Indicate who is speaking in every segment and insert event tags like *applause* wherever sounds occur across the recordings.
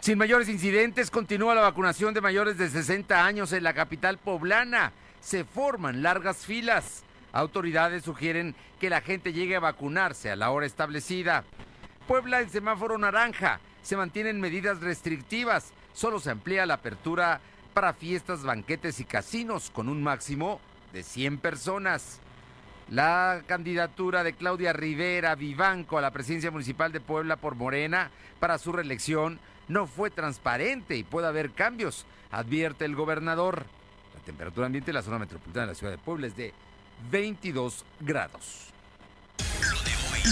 Speaker 1: Sin mayores incidentes, continúa la vacunación de mayores de 60 años en la capital poblana. Se forman largas filas. Autoridades sugieren que la gente llegue a vacunarse a la hora establecida. Puebla en semáforo naranja. Se mantienen medidas restrictivas. Solo se amplía la apertura para fiestas, banquetes y casinos con un máximo de 100 personas. La candidatura de Claudia Rivera Vivanco a la presidencia municipal de Puebla por Morena para su reelección no fue transparente y puede haber cambios, advierte el gobernador. La temperatura ambiente en la zona metropolitana de la ciudad de Puebla es de 22 grados.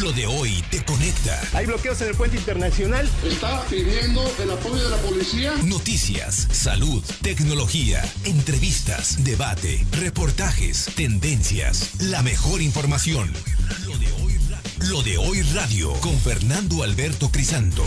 Speaker 2: Lo de hoy te conecta.
Speaker 3: Hay bloqueos en el puente internacional.
Speaker 4: Está pidiendo el apoyo de la policía.
Speaker 2: Noticias, salud, tecnología, entrevistas, debate, reportajes, tendencias, la mejor información. Lo de hoy radio, Lo de hoy radio con Fernando Alberto Crisanto.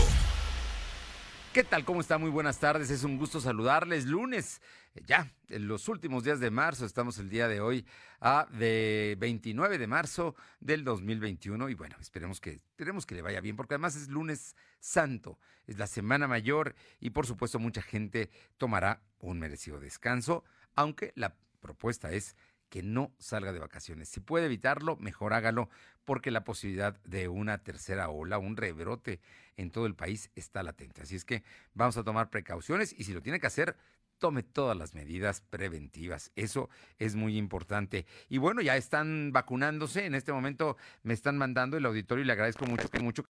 Speaker 1: ¿Qué tal? ¿Cómo está? Muy buenas tardes. Es un gusto saludarles. Lunes, ya, en los últimos días de marzo, estamos el día de hoy a de 29 de marzo del 2021 y bueno, esperemos que esperemos que le vaya bien porque además es lunes santo, es la semana mayor y por supuesto mucha gente tomará un merecido descanso, aunque la propuesta es que no salga de vacaciones. Si puede evitarlo, mejor hágalo, porque la posibilidad de una tercera ola, un rebrote en todo el país está latente. Así es que vamos a tomar precauciones y si lo tiene que hacer, tome todas las medidas preventivas. Eso es muy importante. Y bueno, ya están vacunándose. En este momento me están mandando el auditorio y le agradezco mucho que mucho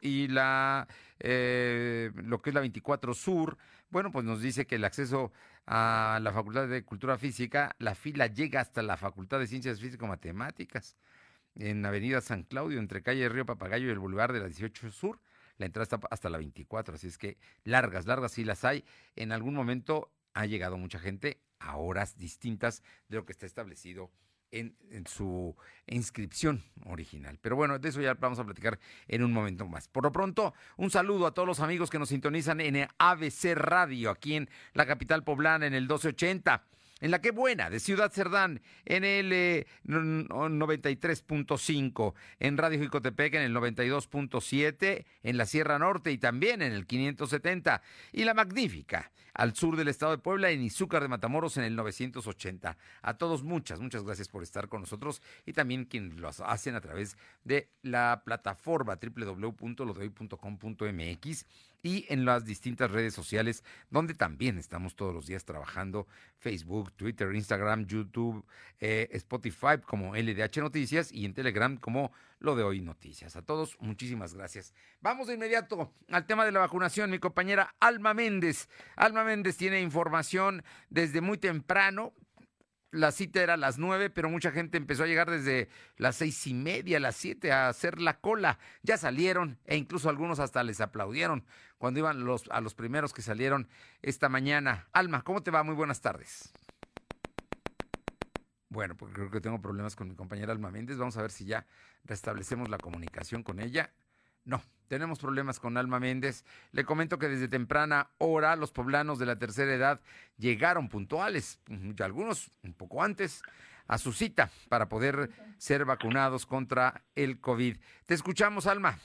Speaker 1: y la eh, lo que es la 24 Sur, bueno, pues nos dice que el acceso a la Facultad de Cultura Física, la fila llega hasta la Facultad de Ciencias Físico-Matemáticas, en Avenida San Claudio, entre calle Río Papagayo y el Boulevard de la 18 Sur. La entrada está hasta la 24, así es que largas, largas filas hay. En algún momento ha llegado mucha gente a horas distintas de lo que está establecido en, su inscripción original. Pero bueno, de eso ya vamos a platicar en un momento más. Por lo pronto, un saludo a todos los amigos que nos sintonizan en ABC Radio, aquí en la capital poblana, en el 1280 en la que buena, de Ciudad Cerdán, en el 93.5, en Radio Jicotepec en el 92.7, en la Sierra Norte y también en el 570, y la magnífica, al sur del estado de Puebla, en Izúcar de Matamoros en el 980. A todos muchas, muchas gracias por estar con nosotros y también quienes lo hacen a través de la plataforma www.lodehoy.com.mx y en las distintas redes sociales donde también estamos todos los días trabajando, Facebook, Twitter, Instagram, YouTube, eh, Spotify como LDH Noticias y en Telegram como lo de hoy noticias. A todos, muchísimas gracias. Vamos de inmediato al tema de la vacunación. Mi compañera Alma Méndez. Alma Méndez tiene información desde muy temprano la cita era a las nueve, pero mucha gente empezó a llegar desde las seis y media, las siete, a hacer la cola. Ya salieron e incluso algunos hasta les aplaudieron cuando iban los, a los primeros que salieron esta mañana. Alma, ¿cómo te va? Muy buenas tardes. Bueno, porque creo que tengo problemas con mi compañera Alma Méndez. Vamos a ver si ya restablecemos la comunicación con ella. No, tenemos problemas con Alma Méndez. Le comento que desde temprana hora los poblanos de la tercera edad llegaron puntuales, y algunos un poco antes, a su cita para poder ser vacunados contra el COVID. Te escuchamos, Alma.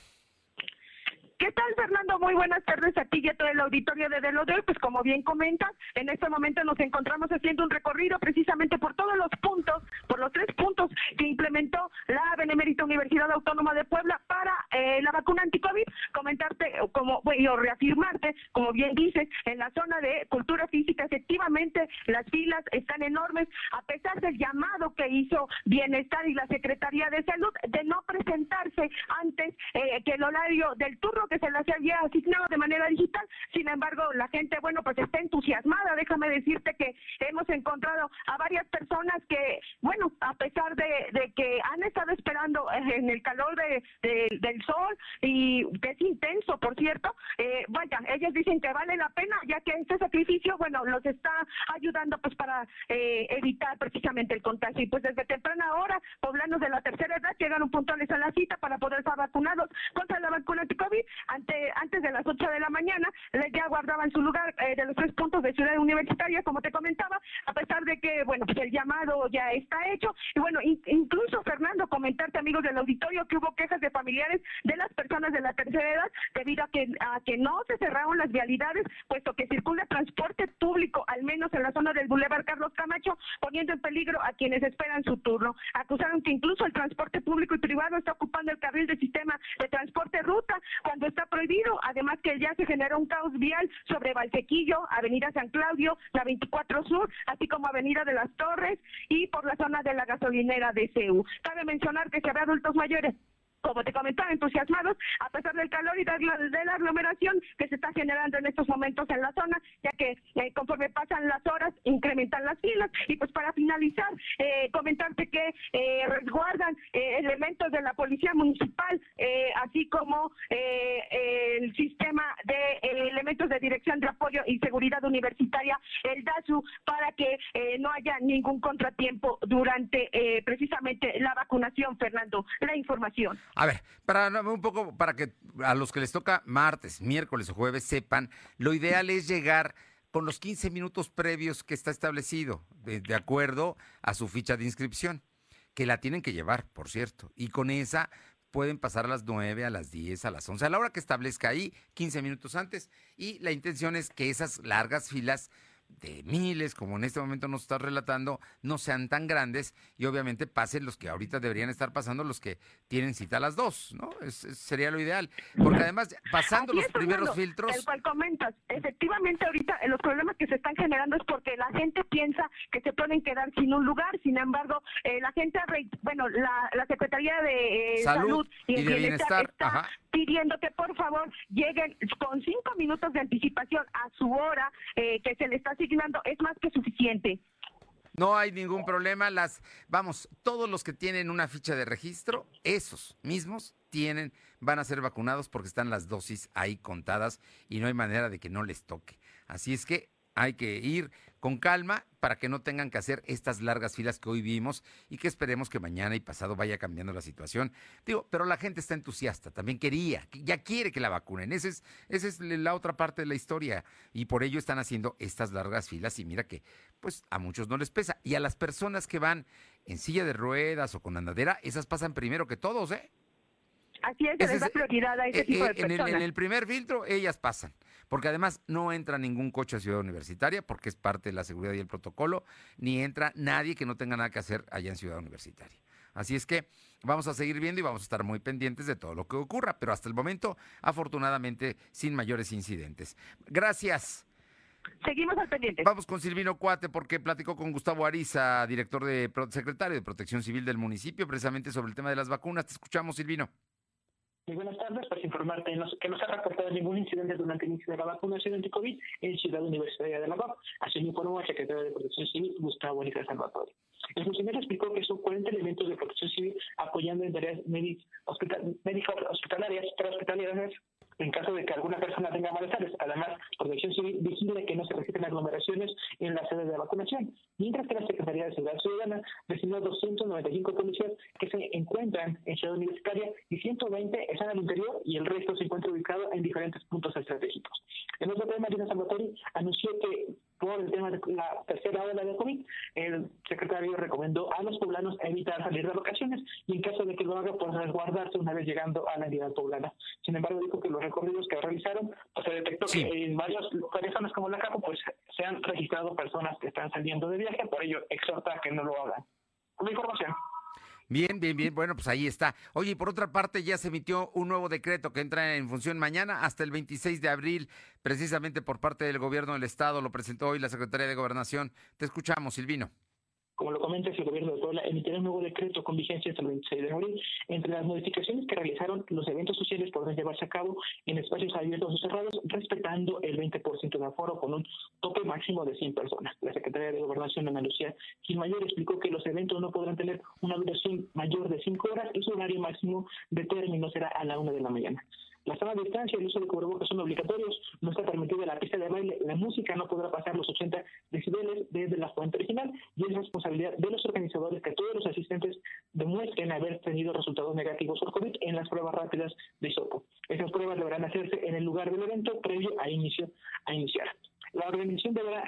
Speaker 5: ¿Qué tal, Fernando? Muy buenas tardes a ti y a todo el auditorio de Delo de Pues como bien comentas, en este momento nos encontramos haciendo un recorrido precisamente por todos los puntos, por los tres puntos que implementó la Benemérita Universidad Autónoma de Puebla para eh, la vacuna anticovid. Comentarte, como, bueno, reafirmarte, como bien dices, en la zona de cultura física, efectivamente las filas están enormes, a pesar del llamado que hizo Bienestar y la Secretaría de Salud de no presentarse antes eh, que el horario del turno que se las había asignado de manera digital. Sin embargo, la gente, bueno, pues está entusiasmada. Déjame decirte que hemos encontrado a varias personas que, bueno, a pesar de, que han estado esperando en el calor de, del sol y que es intenso por cierto, eh, vaya, ellos dicen que vale la pena, ya que este sacrificio, bueno, los está ayudando pues para eh, evitar precisamente el contagio. Y pues desde temprana hora, poblanos de la tercera edad llegaron puntuales a la cita para poder estar vacunados contra la vacuna anti-COVID. Ante, antes de las 8 de la mañana, ya guardaban su lugar eh, de los tres puntos de Ciudad Universitaria, como te comentaba, a pesar de que, bueno, pues el llamado ya está hecho. Y bueno, incluso, Fernando, comentarte, amigos del auditorio, que hubo quejas de familiares de las personas de la tercera edad debido a que, a que no se cerraron las vialidades, puesto que circula transporte público, al menos en la zona del Boulevard Carlos Camacho, poniendo en peligro a quienes esperan su turno. Acusaron que incluso el transporte público y privado está ocupando el carril del sistema de transporte ruta cuando está prohibido, además que ya se generó un caos vial sobre Valsequillo, Avenida San Claudio, la 24 Sur, así como Avenida de las Torres y por la zona de la gasolinera de CEU. Cabe mencionar que se ve adultos mayores como te comentaba, entusiasmados a pesar del calor y de la, aglomeración que se está generando en estos momentos en la zona, ya que eh, conforme pasan las horas incrementan las filas. Y pues para finalizar, eh, comentarte que eh, resguardan elementos de la Policía Municipal, así como el sistema de elementos de Dirección de Apoyo y Seguridad Universitaria, el DASU, para que no haya ningún contratiempo durante precisamente la vacunación, Fernando. La información.
Speaker 1: A ver, para un poco, para que a los que les toca martes, miércoles o jueves sepan, lo ideal es llegar con los 15 minutos previos que está establecido, de, acuerdo a su ficha de inscripción, que la tienen que llevar, por cierto, y con esa pueden pasar a las 9, a las 10, a las 11, a la hora que establezca ahí, 15 minutos antes, y la intención es que esas largas filas de miles, como en este momento nos está relatando, no sean tan grandes y obviamente pasen los que ahorita deberían estar pasando, los que tienen cita a las dos, ¿no? Es, sería lo ideal. Porque además, pasando los primeros filtros...
Speaker 5: El cual comentas, efectivamente ahorita eh, los problemas que se están generando es porque la gente piensa que se pueden quedar sin un lugar, sin embargo, eh, la gente, bueno, la, Secretaría de
Speaker 1: eh, Salud, y, Bienestar,
Speaker 5: está pidiendo que por favor lleguen con cinco minutos de anticipación a su hora que se le está asignando es más que suficiente.
Speaker 1: No hay ningún problema. Las, vamos, todos los que tienen una ficha de registro, esos mismos tienen, van a ser vacunados porque están las dosis ahí contadas y no hay manera de que no les toque. Así es que hay que ir con calma para que no tengan que hacer estas largas filas que hoy vimos y que esperemos que mañana y pasado vaya cambiando la situación. Digo, pero la gente está entusiasta, también quería, ya quiere que la vacunen. Esa es, esa es la otra parte de la historia y por ello están haciendo estas largas filas y mira que pues a muchos no les pesa. Y a las personas que van en silla de ruedas o con andadera, esas pasan primero que todos, ¿eh?
Speaker 5: Así es, les da prioridad a ese eh, tipo de
Speaker 1: personas. Eh, en el primer filtro, ellas pasan porque además no entra ningún coche a Ciudad Universitaria, porque es parte de la seguridad y el protocolo, ni entra nadie que no tenga nada que hacer allá en Ciudad Universitaria. Así es que vamos a seguir viendo y vamos a estar muy pendientes de todo lo que ocurra, pero hasta el momento, afortunadamente, sin mayores incidentes. Gracias.
Speaker 5: Seguimos al pendiente.
Speaker 1: Vamos con Silvino Cuate porque platicó con Gustavo Ariza, director de secretario de Protección Civil del municipio, precisamente sobre el tema de las vacunas. Te escuchamos, Silvino.
Speaker 6: Muy buenas tardes, para informarte que no se ha reportado ningún incidente durante el inicio de la vacunación anti-COVID en Ciudad Universitaria de la así lo informó el secretario de Protección Civil, Gustavo Bonita Salvatore. El funcionario explicó que son 40 elementos de protección civil apoyando en tareas médico-hospitalarias, hospitalarias en caso de que alguna persona tenga malestares. Además, Protección Civil vigila que no se registren aglomeraciones en la sede de vacunación, mientras que la Secretaría de Seguridad Ciudadana designó 295 policías que se encuentran en Ciudad Universitaria y 120 están al interior y el resto se encuentra ubicado en diferentes puntos estratégicos. En otro tema, Marina Salvatori anunció que por el tema de la tercera ola de COVID, el secretario recomendó a los poblanos evitar salir de vacaciones y en caso de que lo haga, pues resguardarse una vez llegando a la entidad poblana. Sin embargo, dijo que los recorridos que realizaron, pues se detectó que en varias zonas como la Capo, pues se han registrado personas que están saliendo de viaje, por ello exhorta a que no lo hagan. Una información.
Speaker 1: Bien, bien, bien. Bueno, pues ahí está. Oye, y por otra parte, ya se emitió un nuevo decreto que entra en función mañana hasta el 26 de abril, precisamente por parte del gobierno del Estado. Lo presentó hoy la Secretaría de Gobernación. Te escuchamos, Silvino.
Speaker 6: Como lo comenta el gobierno de Puebla emitirá un nuevo decreto con vigencia hasta el 26 de abril. Entre las modificaciones que realizaron, los eventos sociales podrán llevarse a cabo en espacios abiertos o cerrados, respetando el 20% de aforo con un tope máximo de 100 personas. La Secretaría de Gobernación, Ana Lucía Gilmayor, explicó que los eventos no podrán tener una duración mayor de 5 horas y su horario máximo de término será a la 1 de la mañana. La de distancia y el uso de cubrebocas son obligatorios. No está permitida la pista de baile. La música no podrá pasar los 80 decibeles desde la fuente original y es responsabilidad de los organizadores que todos los asistentes demuestren haber tenido resultados negativos por COVID en las pruebas rápidas de SOPO. Esas pruebas deberán hacerse en el lugar del evento previo a inicio a iniciar. La organización deberá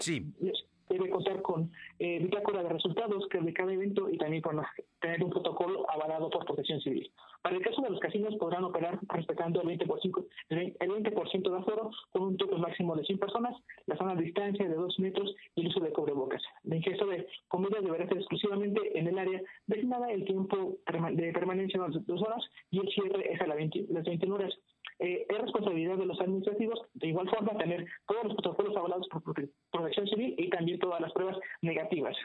Speaker 6: debe contar con eh, bitácora de resultados que de cada evento y también con tener un protocolo avalado por protección civil. Para el caso de los casinos podrán operar respetando el 20%, el 20 de aforo con un tope máximo de 100 personas, la zona de distancia de 2 metros y el uso de cubrebocas. La ingesta de comida deberá ser exclusivamente en el área designada, el tiempo de permanencia de dos horas y el cierre es a las 21 horas. Eh, es responsabilidad de los administrativos, de igual forma, tener todos los protocolos avalados por protección civil y también todas las pruebas negativas.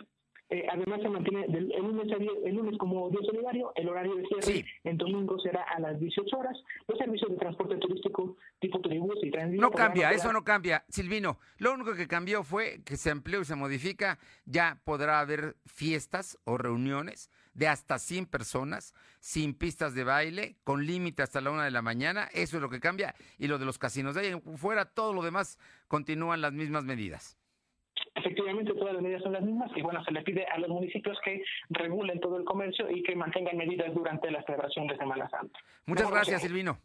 Speaker 6: Eh, además, se mantiene el, lunes, el lunes como día solidario, el horario de cierre en domingo será a las 18 horas. Los servicios de transporte turístico tipo tribus y transporte.
Speaker 1: No cambia, eso no cambia. Silvino, lo único que cambió fue que se amplió y se modifica. Ya podrá haber fiestas o reuniones de hasta 100 personas, sin pistas de baile, con límite hasta la una de la mañana. Eso es lo que cambia. Y lo de los casinos. De ahí fuera, todo lo demás continúan las mismas medidas.
Speaker 6: Efectivamente, todas las medidas son las mismas y bueno, se le pide a los municipios que regulen todo el comercio y que mantengan medidas durante la celebración de Semana Santa.
Speaker 1: Muchas gracias, Silvino.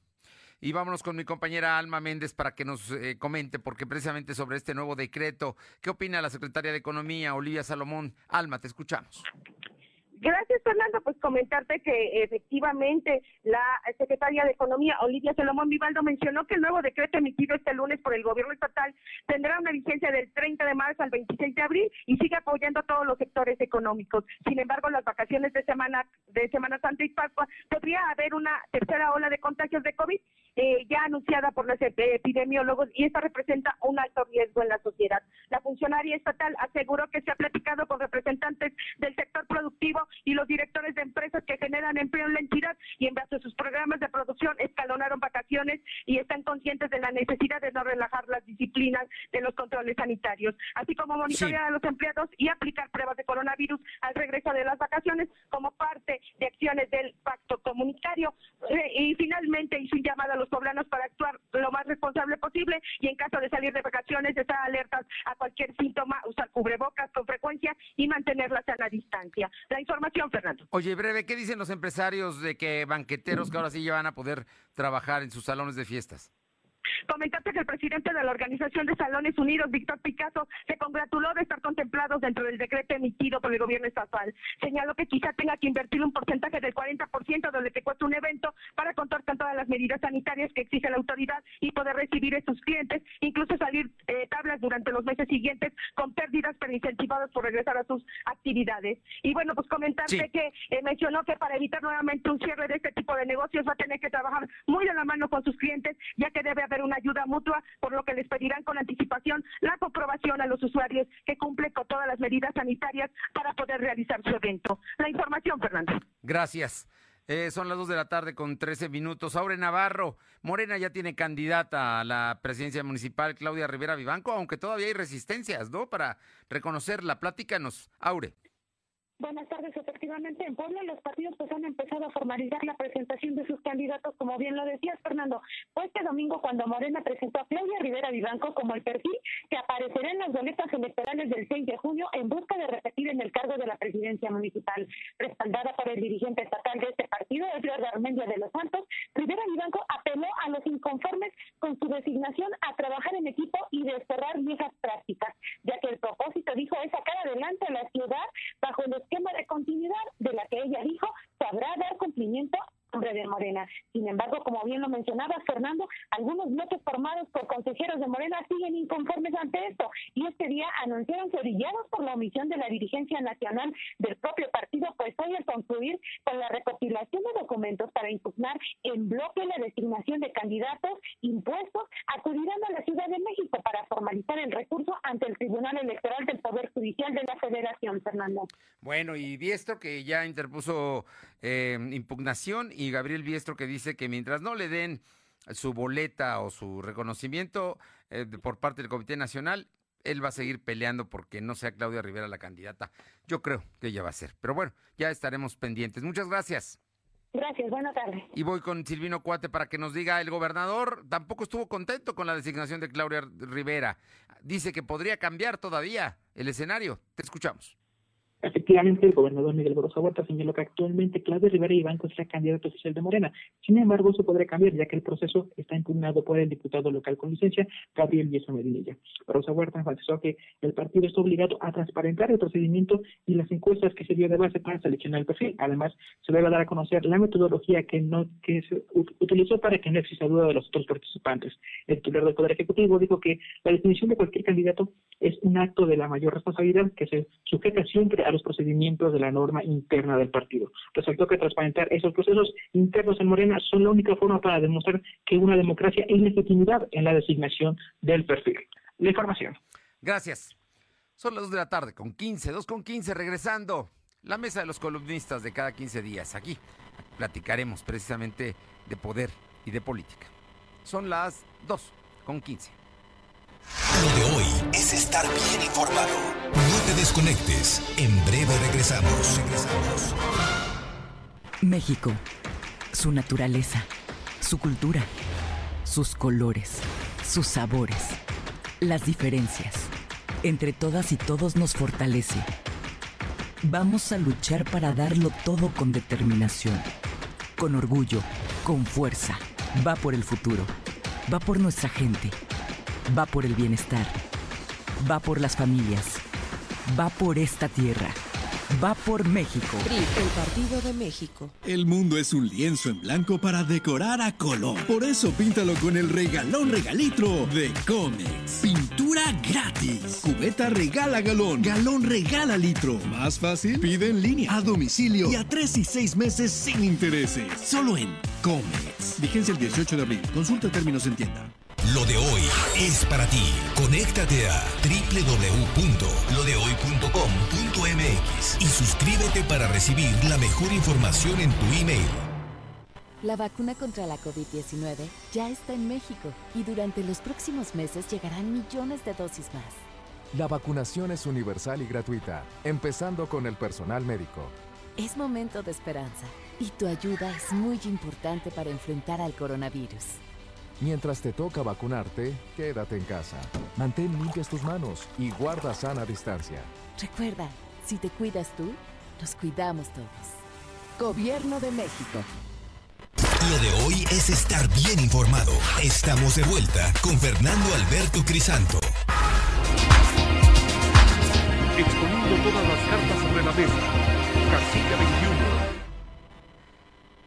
Speaker 1: Y vámonos con mi compañera Alma Méndez para que nos eh, comente, porque precisamente sobre este nuevo decreto, ¿qué opina la secretaria de Economía, Olivia Salomón? Alma, te escuchamos.
Speaker 5: Gracias, Fernando. Pues comentarte que efectivamente la secretaria de Economía, Olivia Salomón Vivaldo, mencionó que el nuevo decreto emitido este lunes por el gobierno estatal tendrá una vigencia del 30 de marzo al 26 de abril y sigue apoyando todos los sectores económicos. Sin embargo, las vacaciones de Semana de Semana Santa y Pascua podría haber una tercera ola de contagios de COVID eh, ya anunciada por los epidemiólogos y esta representa un alto riesgo en la sociedad. La funcionaria estatal aseguró que se ha platicado con representantes del sector productivo y los directores de empresas que generan empleo en la entidad y en base a sus programas de producción escalonaron vacaciones y están conscientes de la necesidad de no relajar las disciplinas de los controles sanitarios, así como monitorear a los empleados y aplicar pruebas de coronavirus al regreso de las vacaciones como parte de acciones del pacto comunitario. Eh, y finalmente hizo un llamado a los poblanos para actuar lo más responsable posible y en caso de salir de vacaciones estar alertas a cualquier síntoma, usar cubrebocas con frecuencia y mantenerlas a la distancia. La información, Fernando.
Speaker 1: Oye, breve, ¿qué dicen los empresarios de que banqueteros que *clears throat* ahora sí ya van a poder trabajar en sus salones de fiestas?
Speaker 5: Comentarte que el presidente de la Organización de Salones Unidos, Víctor Picasso, se congratuló de estar contemplados dentro del decreto emitido por el gobierno estatal. Señaló que quizá tenga que invertir un porcentaje del 40% de lo que cuesta un evento para contar con todas las medidas sanitarias que exige la autoridad y poder recibir a sus clientes, incluso salir eh, tablas durante los meses siguientes con pérdidas pero incentivados por regresar a sus actividades. Y bueno, pues comentarte que eh, mencionó que para evitar nuevamente un cierre de este tipo de negocios va a tener que trabajar muy de la mano con sus clientes, ya que debe haber una ayuda mutua, por lo que les pedirán con anticipación la comprobación a los usuarios que cumplen con todas las medidas sanitarias para poder realizar su evento. La información, Fernando.
Speaker 1: Gracias. Eh, son las dos de la tarde con 13 minutos. Aure Navarro, Morena ya tiene candidata a la presidencia municipal, Claudia Rivera Vivanco, aunque todavía hay resistencias, ¿no? Para reconocerla. Platícanos, Aure.
Speaker 7: Buenas tardes. Efectivamente, en Puebla los partidos pues han empezado a formalizar la presentación de sus candidatos, como bien lo decías, Fernando. Fue este domingo cuando Morena presentó a Claudia Rivera Vivanco como el perfil que aparecerá en las boletas electorales del 6 de junio en busca de repetir en el cargo de la presidencia municipal. Respaldada por el dirigente estatal de este partido, Edgar Armendia de los Santos, Rivera Vivanco apeló a los inconformes con su designación a trabajar en equipo y desterrar viejas prácticas, ya que el propósito, dijo, es sacar adelante a la ciudad bajo el esquema de continuidad de la que ella dijo sabrá dar cumplimiento nombre de Morena. Sin embargo, como bien lo mencionaba Fernando, algunos bloques formados por consejeros de Morena siguen inconformes ante esto y este día anunciaron que orillados por la omisión de la dirigencia nacional del propio partido, pues hoy al concluir con la recopilación de documentos para impugnar en bloque la designación de candidatos impuestos, acudirán a la Ciudad de México para formalizar el recurso ante el Tribunal Electoral del Poder Judicial de la Federación, Fernando.
Speaker 1: Bueno, y Diestro que ya interpuso eh, impugnación y Gabriel Biestro que dice que mientras no le den su boleta o su reconocimiento eh, por parte del Comité Nacional, él va a seguir peleando porque no sea Claudia Rivera la candidata. Yo creo que ella va a ser. Pero bueno, ya estaremos pendientes. Muchas gracias.
Speaker 7: Gracias, buena tarde.
Speaker 1: Y voy con Silvino Cuate para que nos diga, el gobernador tampoco estuvo contento con la designación de Claudia Rivera. Dice que podría cambiar todavía el escenario. Te escuchamos.
Speaker 6: Efectivamente, el gobernador Miguel Barroso Huerta señaló que actualmente Claudia Rivera Ibanco es la candidata oficial de Morena. Sin embargo, eso podría cambiar, ya que el proceso está impugnado por el diputado local con licencia, Gabriel Yeso Medinilla. Barroso Huerta enfatizó que el partido está obligado a transparentar el procedimiento y las encuestas que se dio de base para seleccionar el perfil. Además, se debe dar a conocer la metodología que no que se utilizó para que no exista duda de los otros participantes. El titular del Poder Ejecutivo dijo que la definición de cualquier candidato es un acto de la mayor responsabilidad que se sujeta siempre a los procedimientos de la norma interna del partido. Resaltó que transparentar esos procesos internos en Morena son la única forma para demostrar que una democracia es legitimidad en la designación del perfil. La información.
Speaker 1: Gracias. Son las 2 de la tarde con 15, 2 con 15, regresando. La mesa de los columnistas de cada 15 días. Aquí platicaremos precisamente de poder y de política. Son las 2 con 15.
Speaker 2: Lo de hoy es estar bien informado. No te desconectes. En breve regresamos. Regresamos.
Speaker 8: México, su naturaleza, su cultura, sus colores, sus sabores, las diferencias. Entre todas y todos nos fortalece. Vamos a luchar para darlo todo con determinación, con orgullo, con fuerza. Va por el futuro, va por nuestra gente, va por el bienestar, va por las familias, va por esta tierra, va por México.
Speaker 9: El Partido de México.
Speaker 10: El mundo es un lienzo en blanco para decorar a color. Por eso píntalo con el regalón regalitro de Comex. Pintura gratis. Cubeta regala galón. Galón regala litro. Más fácil, pide en línea, a domicilio y a tres y seis meses sin intereses. Solo en Comex. Vigencia el 18 de abril. Consulta términos en tienda.
Speaker 2: Lo de hoy es para ti. Conéctate a www.lodehoy.com.mx y suscríbete para recibir la mejor información en tu email.
Speaker 11: La vacuna contra la COVID-19 ya está en México y durante los próximos meses llegarán millones de dosis más.
Speaker 12: La vacunación es universal y gratuita, empezando con el personal médico.
Speaker 11: Es momento de esperanza y tu ayuda es muy importante para enfrentar al coronavirus.
Speaker 12: Mientras te toca vacunarte, quédate en casa. Mantén limpias tus manos y guarda sana distancia.
Speaker 11: Recuerda, si te cuidas tú, nos cuidamos todos. Gobierno de México.
Speaker 2: Lo de hoy es estar bien informado. Estamos de vuelta con Fernando Alberto Crisanto.
Speaker 13: Exponiendo todas las cartas sobre la mesa. Casilla 21.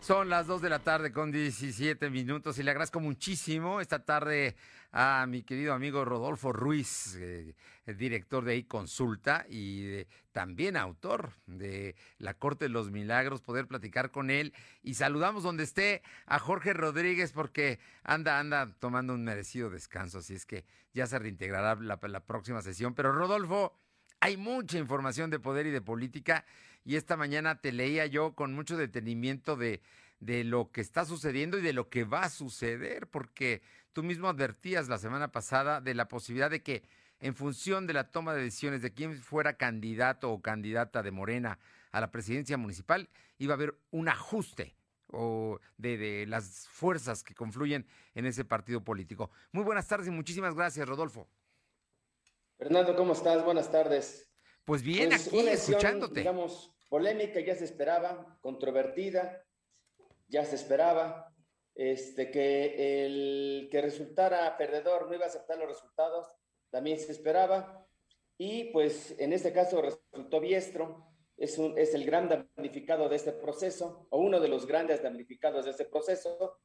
Speaker 1: Son las 2 de la tarde con 17 minutos y le agradezco muchísimo esta tarde a mi querido amigo Rodolfo Ruiz, eh, director de iConsulta y de, también autor de La Corte de los Milagros, poder platicar con él. Y saludamos donde esté a Jorge Rodríguez porque anda, anda tomando un merecido descanso, así es que ya se reintegrará la próxima sesión. Pero Rodolfo, hay mucha información de poder y de política y esta mañana te leía yo con mucho detenimiento de, de lo que está sucediendo y de lo que va a suceder, porque tú mismo advertías la semana pasada de la posibilidad de que en función de la toma de decisiones de quién fuera candidato o candidata de Morena a la presidencia municipal, iba a haber un ajuste o de, de, las fuerzas que confluyen en ese partido político. Muy buenas tardes y muchísimas gracias, Rodolfo.
Speaker 14: Fernando, ¿cómo estás? Buenas tardes.
Speaker 1: Pues bien,
Speaker 14: Pues
Speaker 1: aquí
Speaker 14: una
Speaker 1: escuchándote.
Speaker 14: Digamos, polémica, ya se esperaba, controvertida, ya se esperaba, este, que el que resultara perdedor no iba a aceptar los resultados, también se esperaba, y pues en este caso resultó Biestro, es, un, es el gran damnificado de este proceso, o uno de los grandes damnificados de este proceso,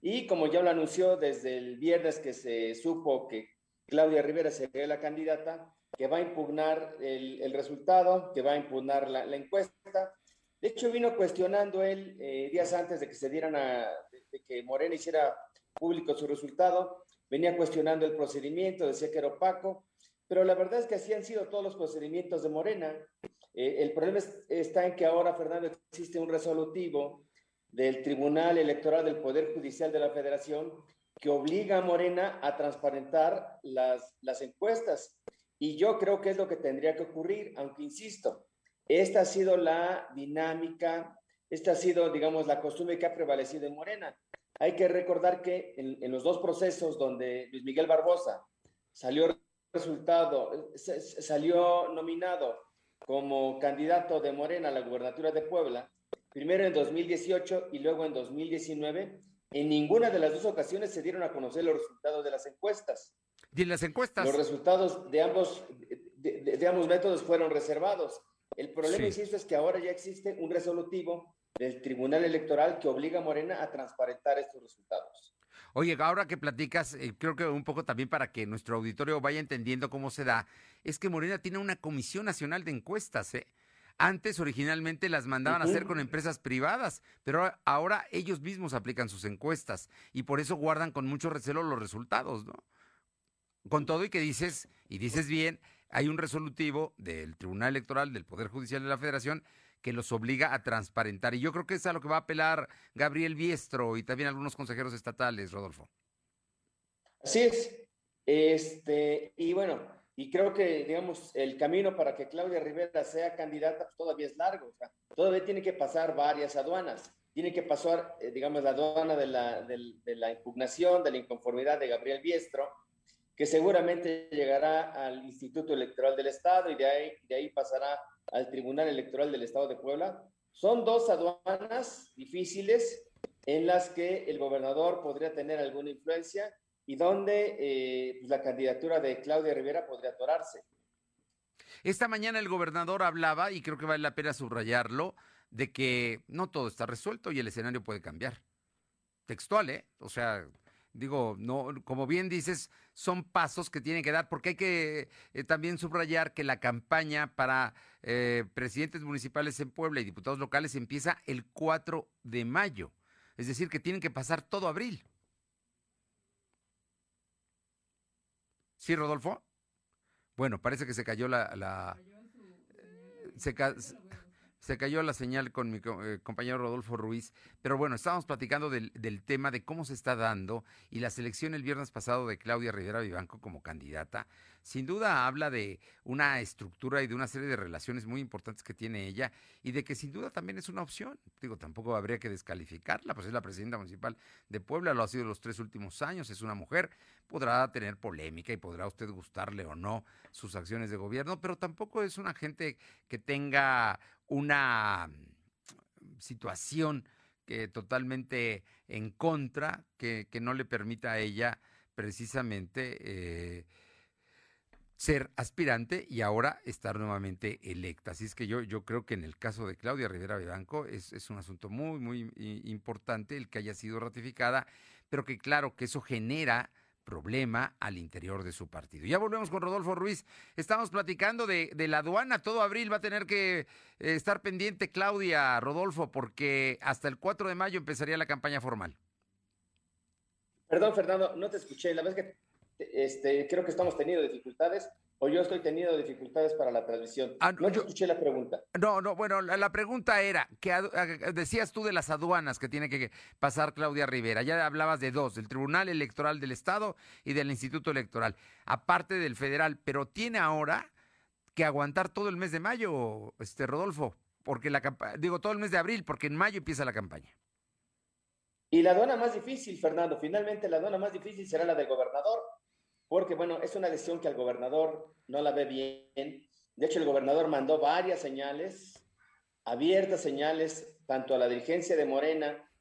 Speaker 14: y como ya lo anunció desde el viernes que se supo que Claudia Rivera sería la candidata, que va a impugnar el, el resultado, que va a impugnar la, la, encuesta. De hecho, vino cuestionando él eh, días antes de que se dieran a, de, de, que Morena hiciera público su resultado, venía cuestionando el procedimiento, decía que era opaco, pero la verdad es que así han sido todos los procedimientos de Morena. Eh, el problema es, está en que ahora, Fernando, existe un resolutivo del Tribunal Electoral del Poder Judicial de la Federación que obliga a Morena a transparentar las, las encuestas. Y yo creo que es lo que tendría que ocurrir, aunque insisto, esta ha sido la dinámica esta ha sido, digamos, la costumbre que ha prevalecido en Morena. Hay que recordar que en, los dos procesos donde Luis Miguel Barbosa salió resultado, salió nominado como candidato de Morena a la gubernatura de Puebla, primero en 2018 y luego en 2019, en ninguna de las dos ocasiones se dieron a conocer los resultados de las encuestas.
Speaker 1: ¿Y en las encuestas?
Speaker 14: Los resultados de ambos, de, ambos métodos fueron reservados. El problema, insisto, es que ahora ya existe un resolutivo del Tribunal Electoral que obliga a Morena a transparentar estos resultados.
Speaker 1: Oye, ahora que platicas, eh, creo que un poco también para que nuestro auditorio vaya entendiendo cómo se da, es que Morena tiene una Comisión Nacional de Encuestas, ¿eh? Antes originalmente las mandaban a hacer con empresas privadas, pero ahora ellos mismos aplican sus encuestas y por eso guardan con mucho recelo los resultados, ¿no? Con todo y que dices, y dices bien, hay un resolutivo del Tribunal Electoral del Poder Judicial de la Federación que los obliga a transparentar. Y yo creo que es a lo que va a apelar Gabriel Biestro y también algunos consejeros estatales, Rodolfo.
Speaker 14: Así es. Este, y bueno, y creo que, digamos, el camino para que Claudia Rivera sea candidata pues, todavía es largo. O sea, todavía tiene que pasar varias aduanas. Tiene que pasar, eh, digamos, la aduana de la, de la impugnación, de la inconformidad de Gabriel Biestro, que seguramente llegará al Instituto Electoral del Estado y de ahí, de ahí pasará al Tribunal Electoral del Estado de Puebla. Son dos aduanas difíciles en las que el gobernador podría tener alguna influencia y donde eh, pues, la candidatura de Claudia Rivera podría atorarse.
Speaker 1: Esta mañana el gobernador hablaba, y creo que vale la pena subrayarlo, de que no todo está resuelto y el escenario puede cambiar. Textual, ¿eh? O sea, digo, no, como bien dices, son pasos que tienen que dar, porque hay que eh, también subrayar que la campaña para eh, presidentes municipales en Puebla y diputados locales empieza el 4 de mayo. Es decir, que tienen que pasar todo abril. ¿Sí, Rodolfo? Bueno, parece que se cayó la... la se, se cayó la señal con mi eh, compañero Rodolfo Ruiz, pero bueno, estábamos platicando del, tema de cómo se está dando y la selección el viernes pasado de Claudia Rivera Vivanco como candidata, sin duda habla de una estructura y de una serie de relaciones muy importantes que tiene ella y de que sin duda también es una opción. Digo, tampoco habría que descalificarla, pues es la presidenta municipal de Puebla, lo ha sido los tres últimos años, es una mujer, podrá tener polémica y podrá usted gustarle o no sus acciones de gobierno, pero tampoco es una gente que tenga una mm, situación que totalmente en contra, que, no le permita a ella precisamente eh, ser aspirante y ahora estar nuevamente electa. Así es que yo, yo creo que en el caso de Claudia Rivera Vivanco es, es un asunto muy, muy importante el que haya sido ratificada, pero que claro que eso genera problema al interior de su partido. Ya volvemos con Rodolfo Ruiz. Estamos platicando de, la aduana. Todo abril va a tener que eh, estar pendiente Claudia, Rodolfo, porque hasta el 4 de mayo empezaría la campaña formal.
Speaker 14: Perdón, Fernando, no te escuché. La vez que este, creo que estamos teniendo dificultades o yo estoy teniendo dificultades para la transmisión. Ah, no escuché la pregunta.
Speaker 1: No, no, bueno, la, pregunta era, que decías tú de las aduanas que tiene que pasar Claudia Rivera. Ya hablabas de dos, del Tribunal Electoral del Estado y del Instituto Electoral, aparte del federal, pero tiene ahora que aguantar todo el mes de mayo, este Rodolfo, porque la digo todo el mes de abril, porque en mayo empieza la campaña.
Speaker 14: Y la aduana más difícil, Fernando, finalmente la aduana más difícil será la del gobernador porque bueno, es una decisión que al gobernador no la ve bien. De hecho, el gobernador mandó varias señales, abiertas señales, tanto a la dirigencia de Morena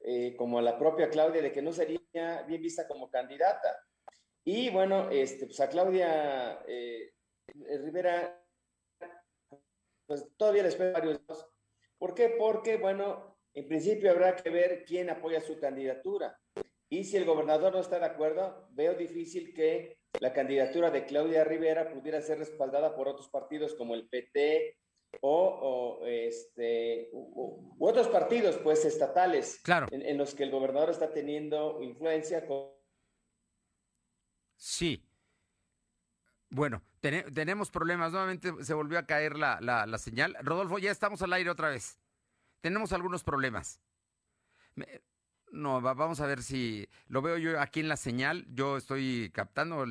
Speaker 14: eh, como a la propia Claudia, de que no sería bien vista como candidata. Y bueno, este, pues a Claudia eh, Rivera, pues todavía les espero varios. ¿Por qué? Porque, bueno, en principio habrá que ver quién apoya su candidatura. Y si el gobernador no está de acuerdo, veo difícil que la candidatura de Claudia Rivera pudiera ser respaldada por otros partidos como el PT o, este, u, otros partidos pues estatales
Speaker 1: claro.
Speaker 14: en, los que el gobernador está teniendo influencia. Con...
Speaker 1: Sí. Bueno, tenemos problemas. Nuevamente se volvió a caer la, la, señal. Rodolfo, ya estamos al aire otra vez. Tenemos algunos problemas. No, vamos a ver si lo veo yo aquí en la señal. Yo estoy captando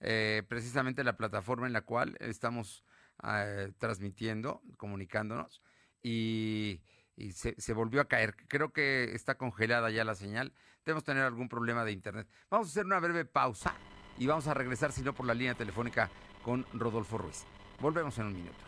Speaker 1: eh, precisamente la plataforma en la cual estamos eh, transmitiendo, comunicándonos. Y, y se, se, volvió a caer. Creo que está congelada ya la señal. Debemos tener algún problema de internet. Vamos a hacer una breve pausa y vamos a regresar, si no, por la línea telefónica con Rodolfo Ruiz. Volvemos en un minuto.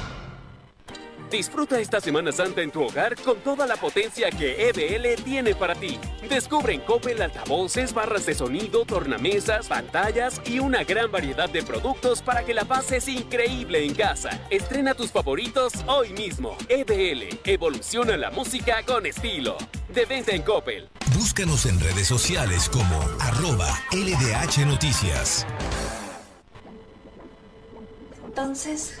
Speaker 15: Disfruta esta Semana Santa en tu hogar con toda la potencia que EBL tiene para ti. Descubre en Coppel altavoces, barras de sonido, tornamesas, pantallas y una gran variedad de productos para que la pases increíble en casa. Estrena tus favoritos hoy mismo. EBL, evoluciona la música con estilo. De venta en Coppel.
Speaker 2: Búscanos en redes sociales como arroba LDH Noticias.
Speaker 16: Entonces...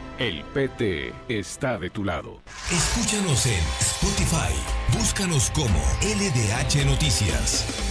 Speaker 3: El PT está de tu lado.
Speaker 2: Escúchanos en Spotify. Búscanos como LDH Noticias.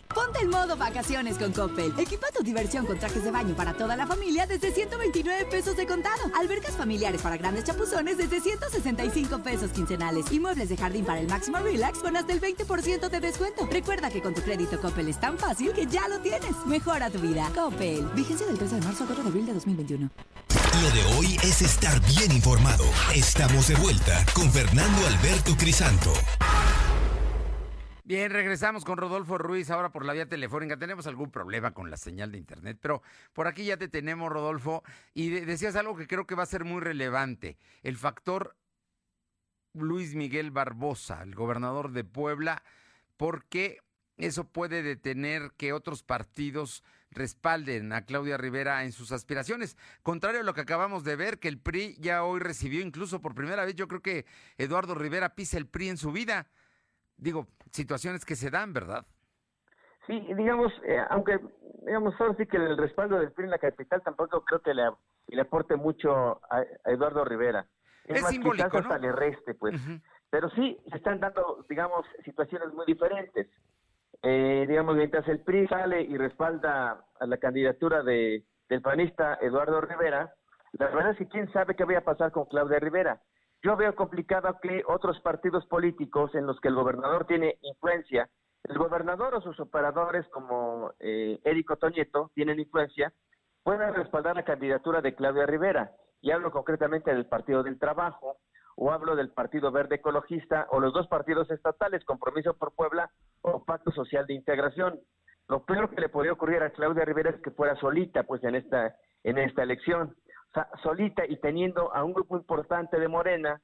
Speaker 17: Ponte en modo vacaciones con Coppel. Equipa tu diversión con trajes de baño para toda la familia desde 129 pesos de contado. Albercas familiares para grandes chapuzones desde 165 pesos quincenales. Y muebles de jardín para el máximo relax con hasta el 20% de descuento. Recuerda que con tu crédito Coppel es tan fácil que ya lo tienes. Mejora tu vida. Coppel. Vigencia del 13 de marzo a 4 de abril de 2021.
Speaker 2: Lo de hoy es estar bien informado. Estamos de vuelta con Fernando Alberto Crisanto.
Speaker 1: Bien, regresamos con Rodolfo Ruiz ahora por la vía telefónica. Tenemos algún problema con la señal de internet, pero por aquí ya te tenemos, Rodolfo. Y de decías algo que creo que va a ser muy relevante. El factor Luis Miguel Barbosa, el gobernador de Puebla, porque eso puede detener que otros partidos respalden a Claudia Rivera en sus aspiraciones. Contrario a lo que acabamos de ver, que el PRI ya hoy recibió incluso por primera vez, yo creo que Eduardo Rivera pisa el PRI en su vida digo, situaciones que se dan, ¿verdad?
Speaker 14: Sí, digamos, eh, aunque, digamos, ahora sí que el respaldo del PRI en la capital tampoco creo que le, le aporte mucho a, Eduardo Rivera.
Speaker 1: Es, más, simbólico,
Speaker 14: hasta le reste, pues. Pero sí, se están dando, digamos, situaciones muy diferentes. Eh, digamos, mientras el PRI sale y respalda a la candidatura de, del panista Eduardo Rivera, la verdad es que quién sabe qué vaya a pasar con Claudia Rivera. Yo veo complicado que otros partidos políticos en los que el gobernador tiene influencia, el gobernador o sus operadores como eh, Toñeto tienen influencia, puedan respaldar la candidatura de Claudia Rivera. Y hablo concretamente del Partido del Trabajo, o hablo del Partido Verde Ecologista, o los dos partidos estatales, Compromiso por Puebla o Pacto Social de Integración. Lo peor que le podría ocurrir a Claudia Rivera es que fuera solita, pues, en esta, en esta elección solita y teniendo a un grupo importante de Morena,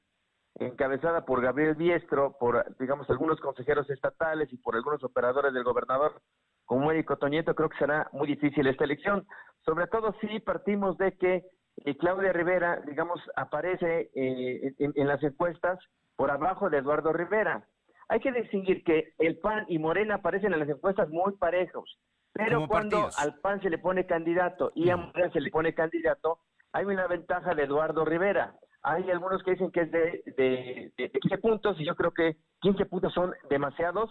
Speaker 14: encabezada por Gabriel Diestro, por, digamos, algunos consejeros estatales y por algunos operadores del gobernador, como Érico Toñeto, creo que será muy difícil esta elección. Sobre todo si partimos de que eh, Claudia Rivera, digamos, aparece eh, en, las encuestas por abajo de Eduardo Rivera. Hay que distinguir que el PAN y Morena aparecen en las encuestas muy parejos, pero cuando al PAN se le pone candidato y a Morena se le pone candidato, hay una ventaja de Eduardo Rivera. Hay algunos que dicen que es de, de, 15 puntos y yo creo que 15 puntos son demasiados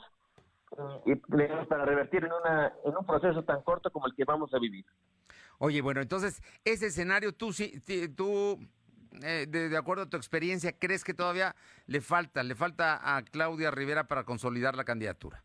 Speaker 14: y para revertir en, una, en un proceso tan corto como el que vamos a vivir.
Speaker 1: Oye, bueno, entonces, ese escenario, tú, sí, tú eh, de, de, acuerdo a tu experiencia, ¿crees que todavía le falta, le falta a Claudia Rivera para consolidar la candidatura?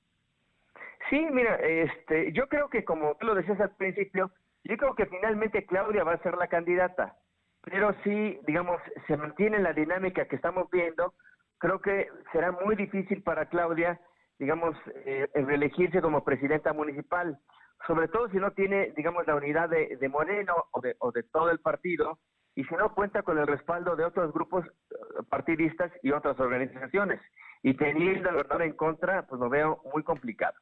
Speaker 14: Sí, mira, este, yo creo que como tú lo decías al principio, yo creo que finalmente Claudia va a ser la candidata, pero si, digamos, se mantiene la dinámica que estamos viendo, creo que será muy difícil para Claudia, digamos, eh, reelegirse como presidenta municipal, sobre todo si no tiene, digamos, la unidad de, Moreno o de, todo el partido, y si no cuenta con el respaldo de otros grupos eh, partidistas y otras organizaciones. Y teniendo gobernador en contra, pues lo veo muy complicado.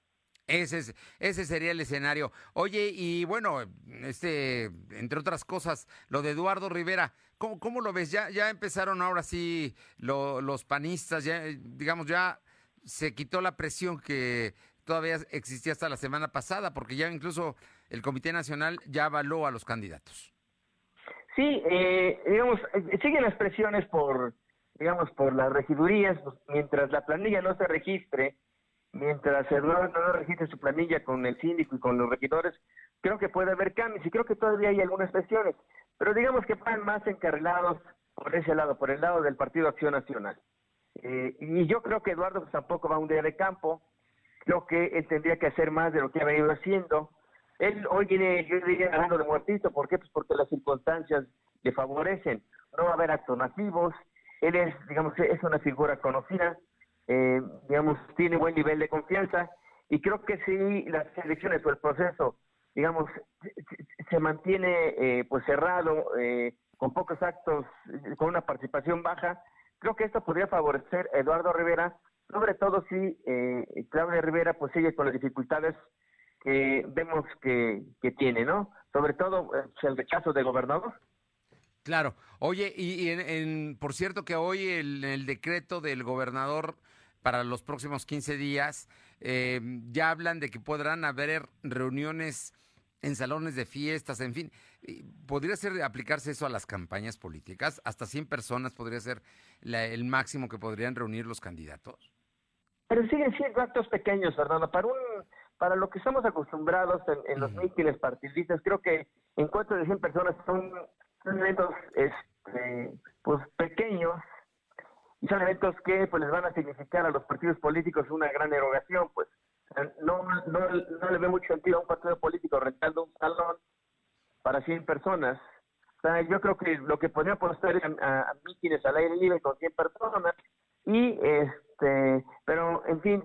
Speaker 1: Ese, es, ese sería el escenario. Oye, y bueno, este, entre otras cosas, lo de Eduardo Rivera, ¿cómo, cómo lo ves? Ya, ya empezaron ahora sí los panistas, ya, digamos, ya se quitó la presión que todavía existía hasta la semana pasada, porque ya incluso el Comité Nacional ya avaló a los candidatos.
Speaker 14: Sí, eh, digamos, eh, siguen las presiones por, digamos, por las regidurías, pues, mientras la planilla no se registre, mientras Eduardo no registre su planilla con el síndico y con los regidores, creo que puede haber cambios y creo que todavía hay algunas presiones, pero digamos que van más encarrilados por ese lado, por el lado del Partido Acción Nacional. Eh, y yo creo que Eduardo pues, tampoco va a un día de campo, creo que él tendría que hacer más de lo que ha venido haciendo. Él hoy viene, yo diría, ganando de muertito, ¿por qué? Pues porque las circunstancias le favorecen. No va a haber actos masivos, él es, digamos, es una figura conocida, eh, digamos, tiene buen nivel de confianza y creo que si las elecciones o el proceso, digamos, se, mantiene eh, pues cerrado, eh, con pocos actos, con una participación baja, creo que esto podría favorecer a Eduardo Rivera, sobre todo si Claudia Rivera pues sigue con las dificultades que vemos que, que tiene, ¿no? Sobre todo pues, el rechazo de gobernador.
Speaker 1: Claro. Oye, y, en, por cierto que hoy el, el decreto del gobernador para los próximos 15 días, eh, ya hablan de que podrán haber reuniones en salones de fiestas, en fin. ¿Podría ser aplicarse eso a las campañas políticas? ¿Hasta 100 personas podría ser el máximo que podrían reunir los candidatos?
Speaker 14: Pero siguen siendo actos pequeños, Fernando. Para un para lo que estamos acostumbrados en, los mítines partidistas, creo que encuentros de 100 personas son, son eventos este, pues pequeños y son eventos que pues les van a significar a los partidos políticos una gran erogación, pues no, no, no le ve mucho sentido a un partido político rentando un salón para 100 personas. O sea, yo creo que lo que podría apostar es a, mítines al aire libre con 100 personas y este, pero en fin,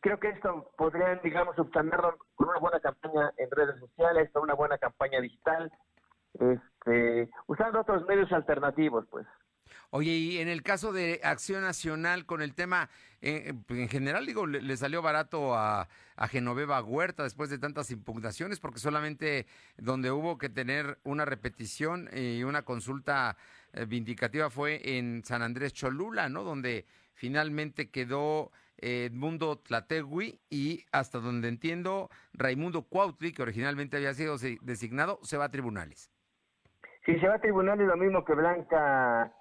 Speaker 14: creo que esto podrían, digamos, subsanarlo con una buena campaña en redes sociales, con una buena campaña digital, este, usando otros medios alternativos, pues.
Speaker 1: Oye, y en el caso de Acción Nacional, con el tema, eh, en general, digo, le, salió barato a, a, Genoveva Huerta después de tantas impugnaciones, porque solamente donde hubo que tener una repetición y una consulta eh, vindicativa fue en San Andrés Cholula, ¿no? Donde finalmente quedó Edmundo Tlategui y hasta donde entiendo, Raimundo Cuautli, que originalmente había sido designado, se va a tribunales.
Speaker 14: Sí, se va a tribunales lo mismo que Blanca,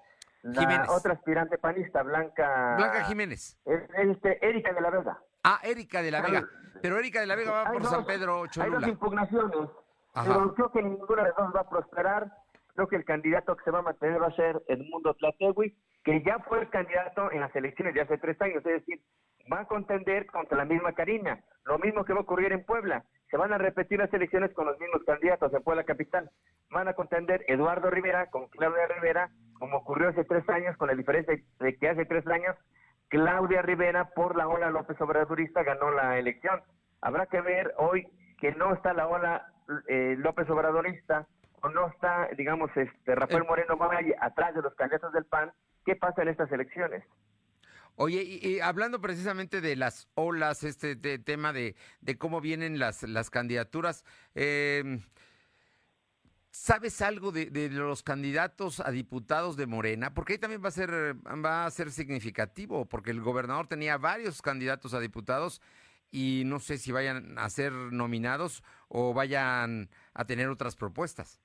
Speaker 14: la otra aspirante panista, Blanca...
Speaker 1: Blanca Jiménez.
Speaker 14: este, Erika de la Vega.
Speaker 1: Ah, Erika de la Vega. Pero Erika de la Vega va por San Pedro Cholula.
Speaker 14: Hay dos impugnaciones, pero creo que ninguna de dos va a prosperar. Creo que el candidato que se va a mantener va a ser Edmundo Tlategui, que ya fue el candidato en las elecciones de hace tres años, es decir, va a contender contra la misma Karina. Lo mismo que va a ocurrir en Puebla. Se van a repetir las elecciones con los mismos candidatos en Puebla Capital. Van a contender Eduardo Rivera con Claudia Rivera, como ocurrió hace tres años, con la diferencia de que hace tres años Claudia Rivera por la ola López Obradorista ganó la elección. Habrá que ver hoy que no está la ola eh, López Obradorista o no está, digamos, este Rafael Moreno Valle atrás de los candidatos del PAN, ¿qué pasa en estas elecciones?
Speaker 1: Oye, y, hablando precisamente de las olas, este tema de, cómo vienen las, candidaturas, em, ¿sabes algo de, los candidatos a diputados de Morena? Porque ahí también va a ser, va a ser significativo, porque el gobernador tenía varios candidatos a diputados y no sé si vayan a ser nominados o vayan a tener otras propuestas.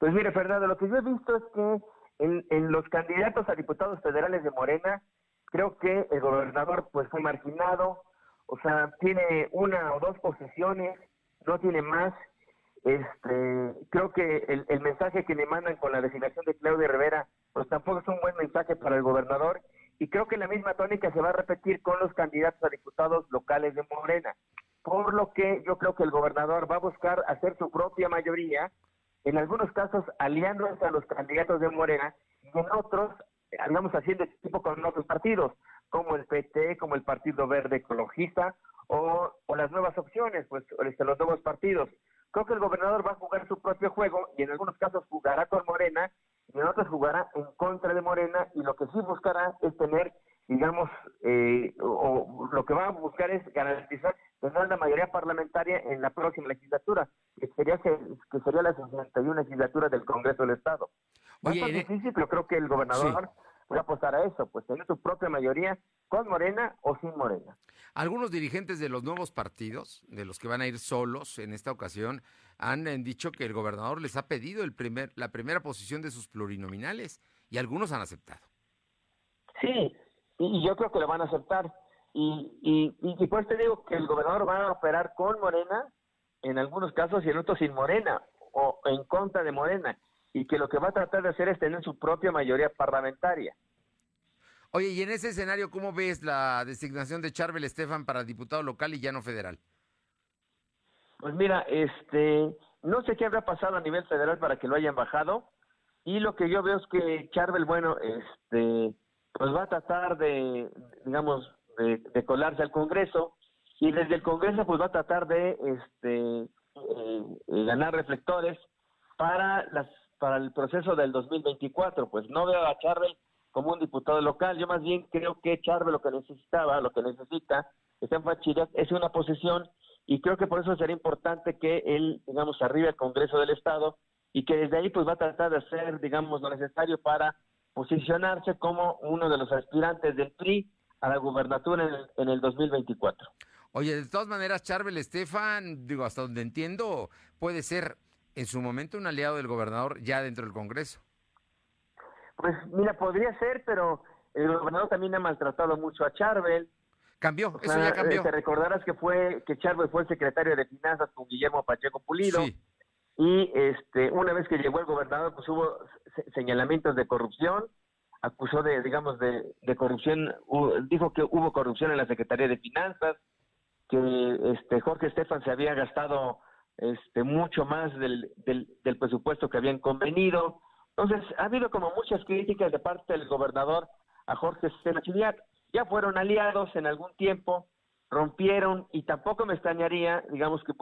Speaker 14: Pues mire, Fernando, lo que yo he visto es que en los candidatos a diputados federales de Morena, creo que el gobernador pues fue marginado, o sea, tiene una o dos posiciones, no tiene más. Este, creo que el, el mensaje que le mandan con la designación de Claudia Rivera, pues tampoco es un buen mensaje para el gobernador. Y creo que la misma tónica se va a repetir con los candidatos a diputados locales de Morena. Por lo que yo creo que el gobernador va a buscar hacer su propia mayoría, en algunos casos aliándose a los candidatos de Morena y en otros andamos haciendo este tipo con otros partidos, como el PT, como el Partido Verde Ecologista, o, las nuevas opciones, pues este, los nuevos partidos, creo que el gobernador va a jugar su propio juego y en algunos casos jugará con Morena y en otros jugará en contra de Morena y lo que sí buscará es tener, digamos, eh, o, lo que va a buscar es garantizar tener la mayoría parlamentaria en la próxima legislatura, que sería, que, sería la 61 legislatura del Congreso del Estado. Va a ser difícil, pero creo que el gobernador voy a apostar a eso, pues tener su propia mayoría con Morena o sin Morena.
Speaker 1: Algunos dirigentes de los nuevos partidos, de los que van a ir solos en esta ocasión, han dicho que el gobernador les ha pedido el primer, la primera posición de sus plurinominales y algunos han aceptado.
Speaker 14: Sí, y yo creo que lo van a aceptar. Y, y, y, pues te digo que el gobernador va a operar con Morena en algunos casos y en otros sin Morena o en contra de Morena y que lo que va a tratar de hacer es tener su propia mayoría parlamentaria.
Speaker 1: Oye, y en ese escenario, ¿cómo ves la designación de Charbel Estefan para diputado local y ya no federal?
Speaker 14: Pues mira, este, no sé qué habrá pasado a nivel federal para que lo hayan bajado y lo que yo veo es que Charbel, bueno, este, pues va a tratar de, digamos, de, colarse al Congreso y desde el Congreso pues va a tratar de, este, eh, ganar reflectores para las para el proceso del 2024. Pues no veo a Charbel como un diputado local. Yo más bien creo que Charbel lo que necesitaba, lo que necesita, está en Fachiras, es una posesión y creo que por eso sería importante que él, digamos, arribe al Congreso del Estado y que desde ahí pues va a tratar de hacer, digamos, lo necesario para posicionarse como uno de los aspirantes del PRI a la gubernatura en el, en el 2024.
Speaker 1: Oye, de todas maneras, Charbel Estefan, digo, hasta donde entiendo, puede ser en su momento un aliado del gobernador ya dentro del Congreso.
Speaker 14: Pues mira, podría ser, pero el gobernador también ha maltratado mucho a Charbel.
Speaker 1: Cambió, eso ya cambió.
Speaker 14: Te recordarás que fue que Charbel fue el secretario de Finanzas con Guillermo Pacheco Pulido. Y este una vez que llegó el gobernador, pues hubo señalamientos de corrupción, acusó de, digamos, de, de corrupción, dijo que hubo corrupción en la Secretaría de Finanzas, que este Jorge Estefan se había gastado este, mucho más del, del, presupuesto que habían convenido. Entonces, ha habido como muchas críticas de parte del gobernador a Jorge Senachiliac. Ya fueron aliados en algún tiempo, rompieron y tampoco me extrañaría, digamos, que,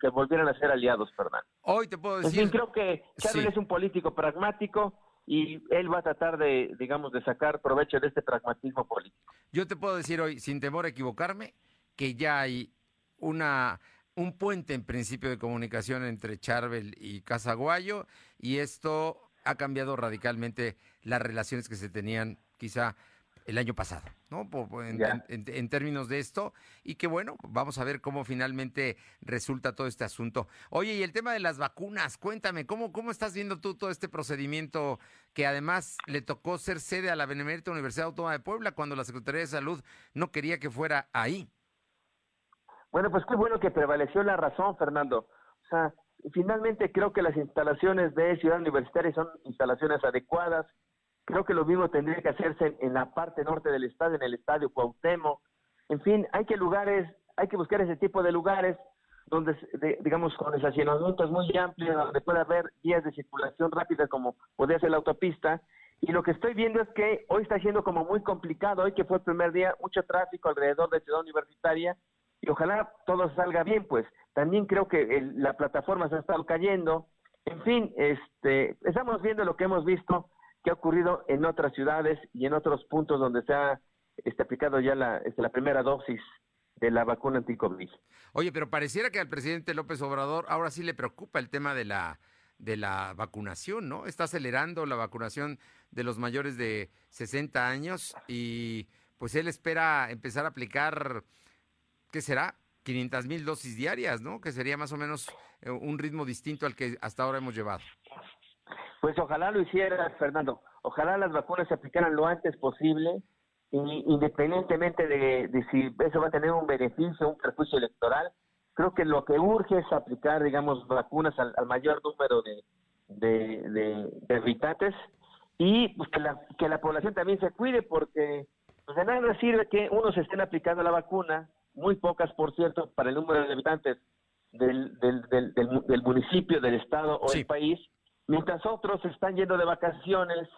Speaker 14: que, volvieran a ser aliados, Fernando.
Speaker 1: Hoy te puedo decir...
Speaker 14: creo que Charles es un político pragmático y él va a tratar de, digamos, de sacar provecho de este pragmatismo político.
Speaker 1: Yo te puedo decir hoy, sin temor a equivocarme, que ya hay una un puente en principio de comunicación entre Charbel y Casaguayo y esto ha cambiado radicalmente las relaciones que se tenían quizá el año pasado, ¿no? En, términos de esto, y que bueno, vamos a ver cómo finalmente resulta todo este asunto. Oye, y el tema de las vacunas, cuéntame, ¿cómo, cómo estás viendo tú todo este procedimiento que además le tocó ser sede a la Benemérita Universidad Autónoma de Puebla cuando la Secretaría de Salud no quería que fuera ahí?
Speaker 14: Bueno, pues qué bueno que prevaleció la razón, Fernando. O sea, finalmente creo que las instalaciones de Ciudad Universitaria son instalaciones adecuadas. Creo que lo mismo tendría que hacerse en, la parte norte del estadio, en el estadio Cuauhtémoc. En fin, hay que lugares, hay que buscar ese tipo de lugares donde, digamos, con estacionamientos muy amplios, donde pueda haber vías de circulación rápida como podría ser la autopista. Y lo que estoy viendo es que hoy está siendo como muy complicado, hoy que fue el primer día, mucho tráfico alrededor de Ciudad Universitaria, y ojalá todo salga bien, pues también creo que la plataforma se ha estado cayendo. En fin, este, estamos viendo lo que hemos visto que ha ocurrido en otras ciudades y en otros puntos donde se ha este, aplicado ya la, este, la primera dosis de la vacuna anticovid.
Speaker 1: Oye, pero pareciera que al presidente López Obrador ahora sí le preocupa el tema de la de la vacunación, ¿no? Está acelerando la vacunación de los mayores de 60 años y pues él espera empezar a aplicar ¿qué será? 500 mil dosis diarias, ¿no? Que sería más o menos eh, un ritmo distinto al que hasta ahora hemos llevado.
Speaker 14: Pues ojalá lo hiciera, Fernando. Ojalá las vacunas se aplicaran lo antes posible, independientemente de, si eso va a tener un beneficio, un perjuicio electoral. Creo que lo que urge es aplicar, digamos, vacunas al, mayor número de, de, habitantes y pues, que, la, que la población también se cuide porque pues, de nada sirve que unos estén aplicando la vacuna muy pocas, por cierto, para el número de habitantes del, del, del, municipio, del estado o del país, mientras otros están yendo de vacaciones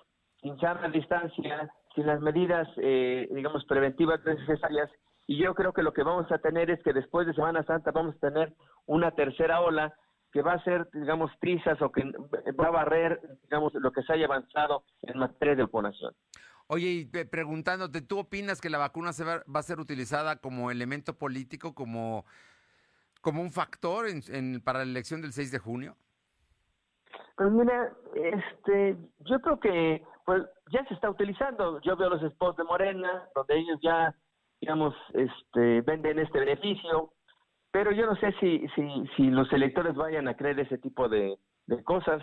Speaker 14: sin sana distancia, sin las medidas, eh, digamos, preventivas necesarias. Y yo creo que lo que vamos a tener es que después de Semana Santa vamos a tener una tercera ola que va a hacer, digamos, trizas o que va a barrer, digamos, lo que se haya avanzado en materia de vacunación.
Speaker 1: Oye, y preguntándote, ¿tú opinas que la vacuna se va, a ser utilizada como elemento político, como, como un factor en, para la elección del 6 de junio?
Speaker 14: Pues mira, este, yo creo que pues ya se está utilizando. Yo veo los spots de Morena, donde ellos ya, digamos, este, venden este beneficio, pero yo no sé si, si, si los electores vayan a creer ese tipo de, de cosas.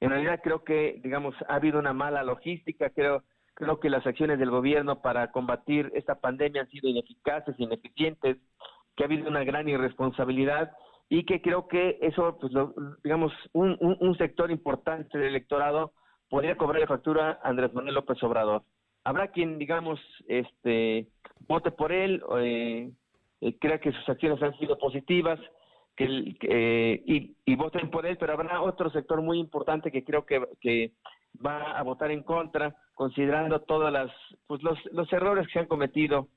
Speaker 14: En realidad creo que, digamos, ha habido una mala logística, creo Creo que las acciones del gobierno para combatir esta pandemia han sido ineficaces, ineficientes, que ha habido una gran irresponsabilidad y que creo que eso, pues, digamos, un, sector importante del electorado podría cobrarle factura a Andrés Manuel López Obrador. Habrá quien, digamos, este, vote por él, eh, eh, crea que sus acciones han sido positivas, que, eh, y, y, voten por él, pero habrá otro sector muy importante que creo que, que va a votar en contra, considerando todas las pues los, los errores que se han cometido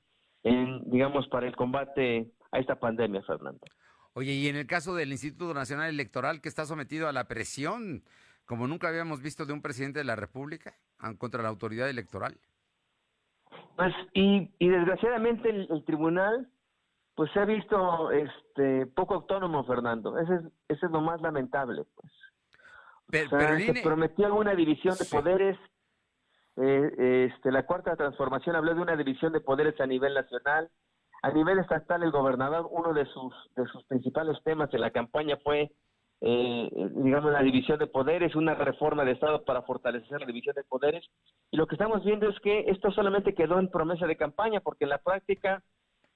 Speaker 14: en digamos para el combate a esta pandemia, Fernando.
Speaker 1: Oye, y en el caso del Instituto Nacional Electoral que está sometido a la presión, como nunca habíamos visto de un presidente de la República contra la autoridad electoral.
Speaker 14: Pues y, y desgraciadamente el, tribunal pues se ha visto este poco autónomo, Fernando. Ese es, ese es lo más lamentable, pues. Pero, se prometió una división de poderes. Eh, este, la cuarta transformación habló de una división de poderes a nivel nacional. A nivel estatal, el gobernador, uno de sus, de sus principales temas en la campaña fue, eh, digamos, la división de poderes, una reforma de Estado para fortalecer la división de poderes. Y lo que estamos viendo es que esto solamente quedó en promesa de campaña, porque en la práctica,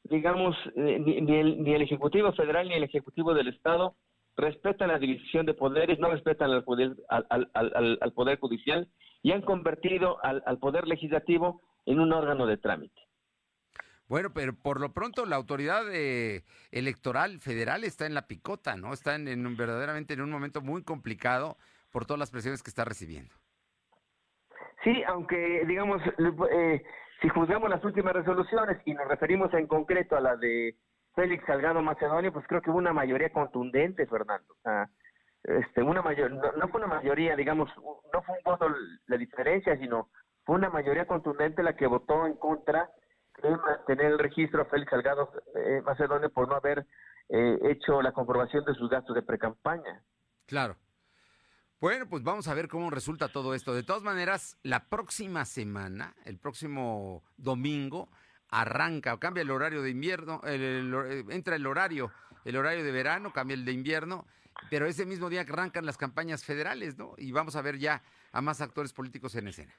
Speaker 14: digamos, eh, ni, el, ni el Ejecutivo Federal ni el Ejecutivo del Estado respetan la división de poderes, no respetan al poder, al, poder judicial y han convertido al, poder legislativo en un órgano de trámite.
Speaker 1: Bueno, pero por lo pronto la autoridad eh, electoral federal está en la picota, ¿no? Está en, verdaderamente en un momento muy complicado por todas las presiones que está recibiendo.
Speaker 14: Sí, aunque digamos, eh, si juzgamos las últimas resoluciones y nos referimos en concreto a la de Félix Salgado Macedonio, pues creo que hubo una mayoría contundente, Fernando. O sea, este, una mayor, no, fue una mayoría, digamos, no fue un voto la diferencia, sino fue una mayoría contundente la que votó en contra mantener el registro a Félix Salgado eh, Macedonio por no haber eh, hecho la comprobación de sus gastos de precampaña.
Speaker 1: Claro. Bueno, pues vamos a ver cómo resulta todo esto. De todas maneras, la próxima semana, el próximo domingo, arranca o cambia el horario de invierno, eh, entra el horario, el horario de verano, cambia el de invierno, pero ese mismo día arrancan las campañas federales, ¿no? Y vamos a ver ya a más actores políticos en escena.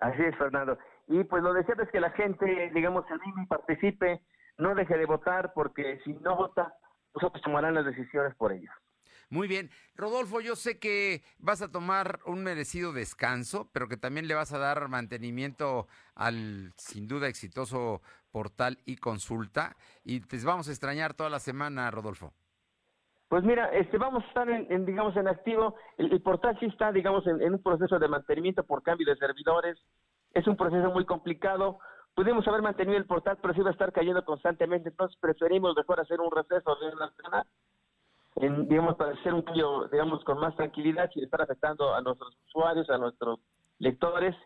Speaker 14: Así es, Fernando. Y pues lo deseado es que la gente, digamos, se anime y participe, no deje de votar, porque si no vota, nosotros tomarán las decisiones por ellos.
Speaker 1: Muy bien. Rodolfo, yo sé que vas a tomar un merecido descanso, pero que también le vas a dar mantenimiento al sin duda exitoso portal y consulta. Y te vamos a extrañar toda la semana, Rodolfo.
Speaker 14: Pues mira, este, vamos a estar en, digamos, en activo. El, portal sí está, digamos, en, un proceso de mantenimiento por cambio de servidores. Es un proceso muy complicado. Pudimos haber mantenido el portal, pero sí va a estar cayendo constantemente. Entonces preferimos mejor hacer un receso de una semana en, digamos, para hacer un cambio, digamos, con más tranquilidad sin estar afectando a nuestros usuarios, a nuestros lectores.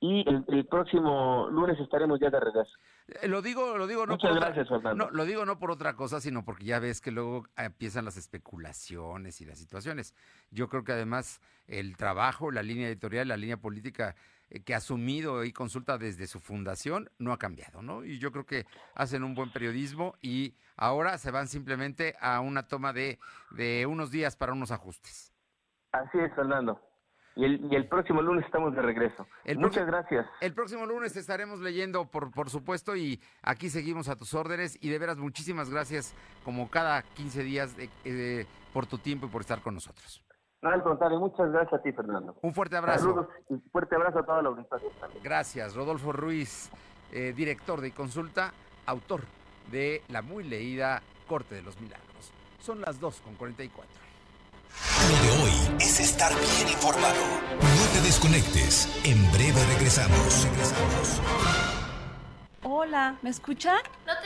Speaker 14: Y el, próximo lunes estaremos ya de regreso.
Speaker 1: Eh, lo digo, lo digo no
Speaker 14: Muchas gracias, Fernando.
Speaker 1: No, lo digo no por otra cosa, sino porque ya ves que luego empiezan las especulaciones y las situaciones. Yo creo que además el trabajo, la línea editorial, la línea política que ha asumido y consulta desde su fundación no ha cambiado, ¿no? Y yo creo que hacen un buen periodismo y ahora se van simplemente a una toma de, de unos días para unos ajustes.
Speaker 14: Así es, Fernando. Y el, y el próximo lunes estamos de regreso. Muchas gracias.
Speaker 1: El próximo lunes estaremos leyendo, por, por supuesto, y aquí seguimos a tus órdenes. Y de veras, muchísimas gracias, como cada 15 días, eh, por tu tiempo y por estar con nosotros.
Speaker 14: No, al contrario, muchas gracias a ti, Fernando.
Speaker 1: Un fuerte abrazo.
Speaker 14: Saludos y fuerte abrazo a toda la audiencia.
Speaker 1: Gracias, Rodolfo Ruiz, eh, director de consulta, autor de la muy leída Corte de los Milagros. Son las 2 con 44.
Speaker 2: Lo de hoy es estar bien informado. No te desconectes. En breve regresamos. Regresamos.
Speaker 18: Hola, ¿me escuchan?
Speaker 19: No te.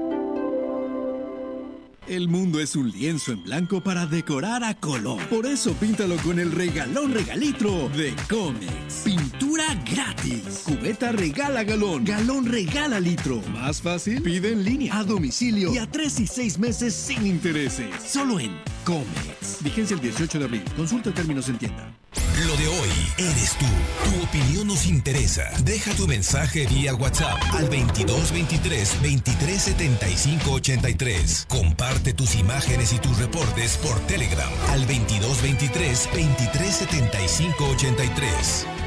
Speaker 10: El mundo es un lienzo en blanco para decorar a color. Por eso píntalo con el regalón regalitro de Comex. Pintura gratis. Cubeta regala galón. Galón regala litro. Más fácil, pide en línea, a domicilio y a tres y seis meses sin intereses. Solo en Comex. Vigencia el 18 de abril. Consulta términos en tienda.
Speaker 2: Lo de hoy eres tú. Tu opinión nos interesa. Deja tu mensaje vía WhatsApp al 2223 2375 83. Comparte tus imágenes y tus reportes por Telegram al 2223 2375 83.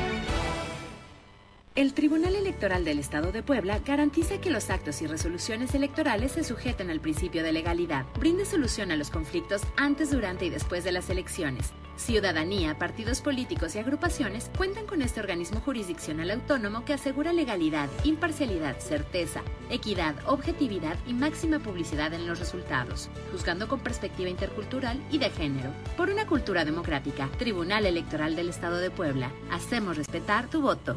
Speaker 11: El Tribunal Electoral del Estado de Puebla garantiza que los actos y resoluciones electorales se sujeten al principio de legalidad, brinde solución a los conflictos antes, durante y después de las elecciones. Ciudadanía, partidos políticos y agrupaciones cuentan con este organismo jurisdiccional autónomo que asegura legalidad, imparcialidad, certeza, equidad, objetividad y máxima publicidad en los resultados, juzgando con perspectiva intercultural y de género. Por una cultura democrática, Tribunal Electoral del Estado de Puebla, hacemos respetar tu voto.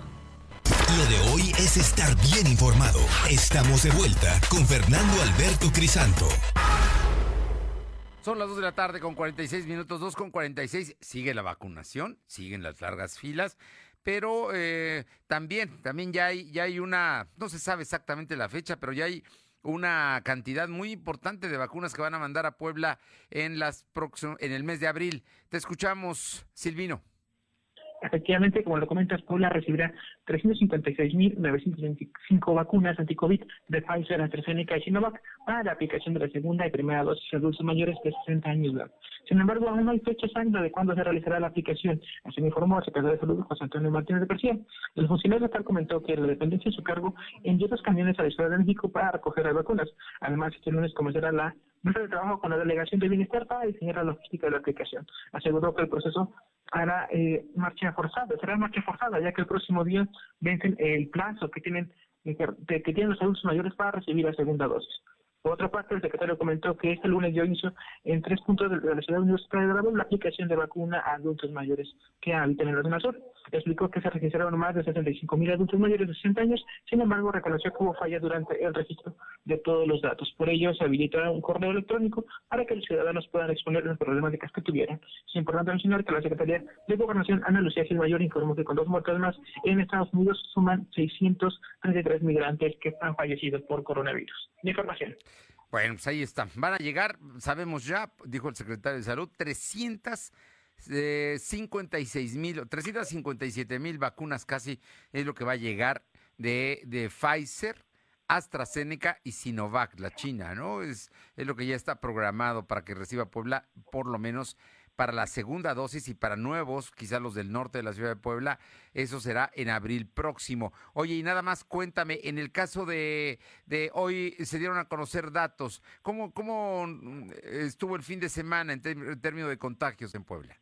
Speaker 2: Lo de hoy es estar bien informado. Estamos de vuelta con Fernando Alberto Crisanto.
Speaker 1: Son las 2 de la tarde con 46 minutos, 2 con 46. Sigue la vacunación, siguen las largas filas, pero eh, también, también ya hay, ya hay una, no se sabe exactamente la fecha, pero ya hay una cantidad muy importante de vacunas que van a mandar a Puebla en las en el mes de abril. Te escuchamos, Silvino.
Speaker 6: Efectivamente, como lo comentas, Puebla recibirá 356.925 vacunas anti-COVID de Pfizer, AstraZeneca y Sinovac para la aplicación de la segunda y primera dosis a adultos mayores de 60 años de edad. Sin embargo, aún no hay fecha exacta de cuándo se realizará la aplicación, así me informó el secretario de Salud, José Antonio Martínez de García. El funcionario estatal comentó que la dependencia de su cargo envió dos camiones a la Ciudad de México para recoger las vacunas. Además, este lunes comenzará la de trabajo con la Delegación de Bienestar para diseñar la logística de la aplicación. Aseguró que el proceso hará eh, marcha forzada, será marcha forzada, ya que el próximo día vencen el plazo que tienen que tienen los adultos mayores para recibir la segunda dosis. Por otra parte, el secretario comentó que este lunes dio inicio en tres puntos de la ciudad universitaria de Bravo la aplicación de vacuna a adultos mayores que habitan en la zona sur. Explicó que se registraron más de 65 mil adultos mayores de 60 años, sin embargo, reconoció que hubo fallas durante el registro de todos los datos. Por ello, se habilitará un correo electrónico para que los ciudadanos puedan exponer las problemáticas que tuvieran. Es importante mencionar que la Secretaría de Gobernación, Ana Lucía Gil Mayor, informó que con dos muertes más en Estados Unidos suman 633 migrantes que han fallecido por coronavirus. Información.
Speaker 1: Bueno, pues ahí está. Van a llegar, sabemos ya, dijo el secretario de Salud, 356 mil, 357 mil vacunas casi es lo que va a llegar de, de Pfizer, AstraZeneca y Sinovac, la China, ¿no? Es, es lo que ya está programado para que reciba Puebla por lo menos para la segunda dosis y para nuevos, quizás los del norte de la ciudad de Puebla, eso será en abril próximo. Oye, y nada más cuéntame, en el caso de, hoy se dieron a conocer datos, ¿cómo, cómo mm, estuvo el fin de semana en, en términos de contagios en Puebla?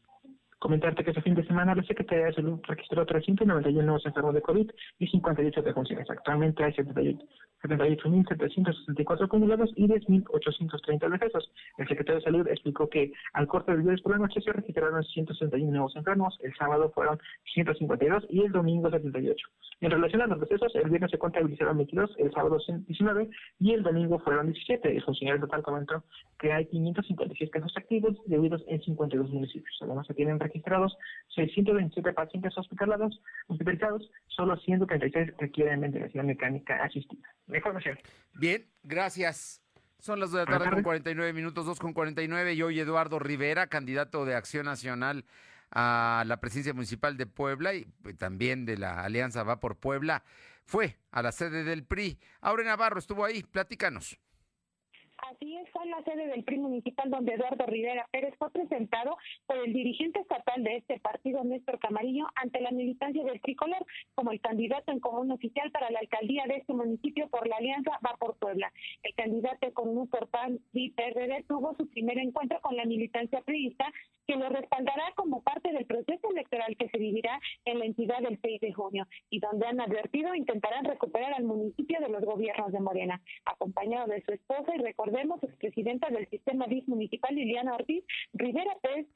Speaker 6: Comentarte que este fin de semana la Secretaría de Salud registró 391 nuevos enfermos de COVID y 58 defunciones. Actualmente hay 78 78.764 acumulados y 10.830 decesos. El secretario de Salud explicó que al corte del viernes por la noche se registraron 161 nuevos enfermos, el sábado fueron 152 y el domingo 78. En relación a los decesos, el viernes se contabilizaron 22, el sábado 19 y el domingo fueron 17. El funcionario total comentó que hay 556 casos activos debidos en 52 municipios. Además, se tienen registrados 627 pacientes hospitalizados, hospitalizados solo 136 requieren ventilación mecánica asistida. Información.
Speaker 1: Bien, gracias. Son las 2 de la tarde con 49 minutos, 2 con 49 y hoy Eduardo Rivera, candidato de Acción Nacional a la presidencia municipal de Puebla y pues, también de la Alianza Va por Puebla, fue a la sede del PRI. Aure Navarro estuvo ahí, platícanos.
Speaker 7: Así es, fue la sede del PRI municipal donde Eduardo Rivera Pérez fue presentado por el dirigente estatal de este partido, Néstor Camarillo, ante la militancia del tricolor como el candidato en común oficial para la alcaldía de este municipio por la alianza Va por Puebla. El candidato común por PAN y PRD tuvo su primer encuentro con la militancia priista que lo respaldará como parte del proceso electoral que se vivirá en la entidad del 6 de junio y donde han advertido intentarán recuperar al municipio de los gobiernos de Morena, acompañado de su esposa y recordemos expresidenta del sistema DIS municipal Liliana Ortiz Rivera Pérez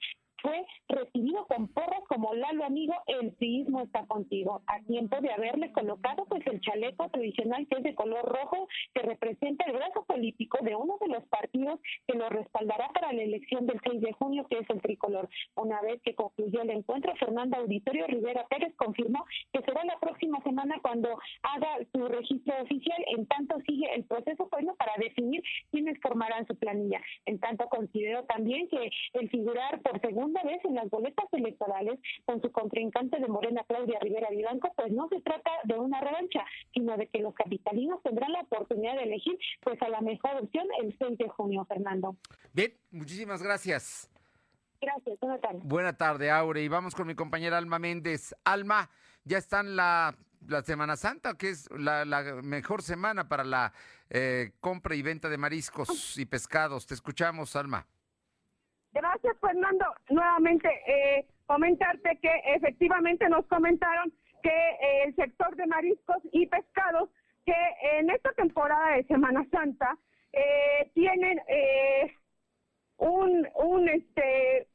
Speaker 7: fue recibido con porras como Lalo amigo, el priismo está contigo, a tiempo de haberle colocado pues el chaleco tradicional que es de color rojo, que representa el brazo político de uno de los partidos que lo respaldará para la elección del 6 de junio, que es el tricolor. Una vez que concluyó el encuentro, Fernanda Auditorio Rivera Pérez confirmó que será la próxima semana cuando haga su registro oficial, en tanto sigue el proceso bueno para definir quiénes formarán su planilla. En tanto considero también que el figurar por segundo vez en las boletas electorales con su contrincante de Morena, Claudia Rivera Vivanco, pues no se trata de una revancha, sino de que los capitalinos tendrán la oportunidad de elegir pues a la mejor opción el 6 de junio, Fernando.
Speaker 1: Bien, muchísimas gracias.
Speaker 7: Gracias, buena tarde.
Speaker 1: Buena tarde, Aure. Y vamos con mi compañera Alma Méndez. Alma, ya está en la, la Semana Santa, que es la, la mejor semana para la eh, compra y venta de mariscos y pescados. Te escuchamos, Alma.
Speaker 5: Gracias, Fernando. Nuevamente, eh, comentarte que efectivamente nos comentaron que eh, el sector de mariscos y pescados, que en esta temporada de Semana Santa, eh, tienen eh, un, un, este,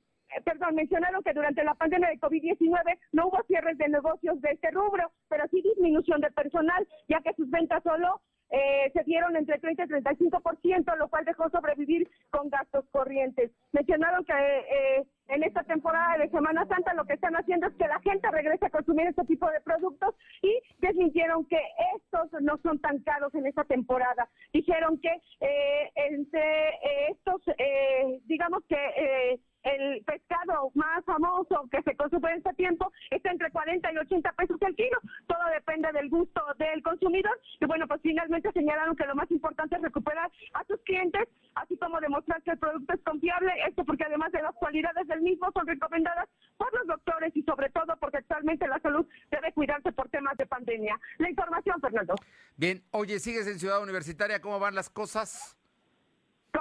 Speaker 5: perdón, mencionaron que durante la pandemia de COVID-19 no hubo cierres de negocios de este rubro, pero sí disminución de personal, ya que sus ventas solo eh, se dieron entre 30 y 35%, lo cual dejó sobrevivir con gastos corrientes. Mencionaron que eh, en esta temporada de Semana Santa lo que están haciendo es que la gente regrese a consumir este tipo de productos y desmintieron que estos no son tan caros en esta temporada. Dijeron que eh, entre eh, estos, eh, digamos que eh, el pescado más famoso que se consume en este tiempo está entre 40 y 80 pesos el kilo. Todo depende del gusto del consumidor. Y bueno, pues finalmente señalaron que lo más importante es recuperar a sus clientes, así como demostrar que el producto es confiable. Esto porque además de las cualidades del mismo son recomendadas por los doctores y sobre todo porque actualmente la salud debe cuidarse por temas de pandemia. La información, Fernando.
Speaker 1: Bien, oye, sigues en Ciudad Universitaria, ¿cómo van las cosas?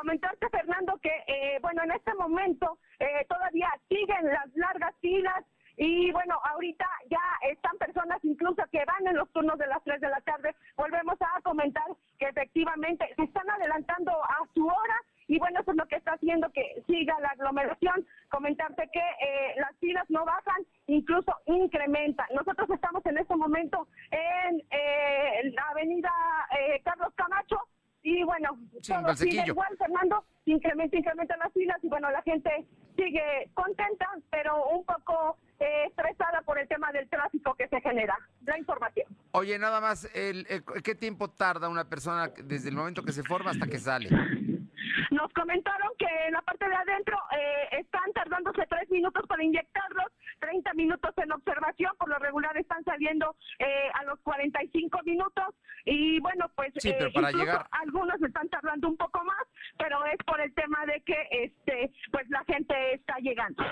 Speaker 5: Comentarte, Fernando, que, eh, bueno, en este momento eh, todavía siguen las largas filas y bueno, ahorita ya están personas incluso que van en los turnos de las 3 de la tarde. Volvemos a comentar que efectivamente se están adelantando a su hora y bueno, eso es lo que está haciendo que siga la aglomeración. Comentarte que eh, las filas no bajan, incluso incrementan. Nosotros estamos en este momento en eh, la avenida eh, Carlos Camacho y bueno,
Speaker 1: Sí, en
Speaker 5: todo sigue igual, Fernando, incrementa, incrementan las filas y bueno, la gente sigue contenta, pero un poco eh, estresada por el tema del tráfico que se genera. La información.
Speaker 1: Oye, nada más, el, el- ¿qué tiempo tarda una persona desde el momento que se forma hasta que sale?
Speaker 5: Nos comentaron que en la parte de adentro eh, están tardándose tres minutos para inyectarlos, 30 minutos en observación, por lo regular están saliendo eh, a los 45 minutos y bueno, pues
Speaker 1: Sí, pero para llegar-
Speaker 5: algunos están tardando un poco más, pero es por el tema de que este pues la gente está llegando.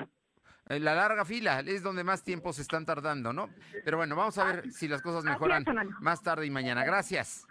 Speaker 1: En la larga fila es donde más tiempo se están tardando, ¿no? Pero bueno, vamos a ver si las cosas mejoran más tarde y mañana. Gracias.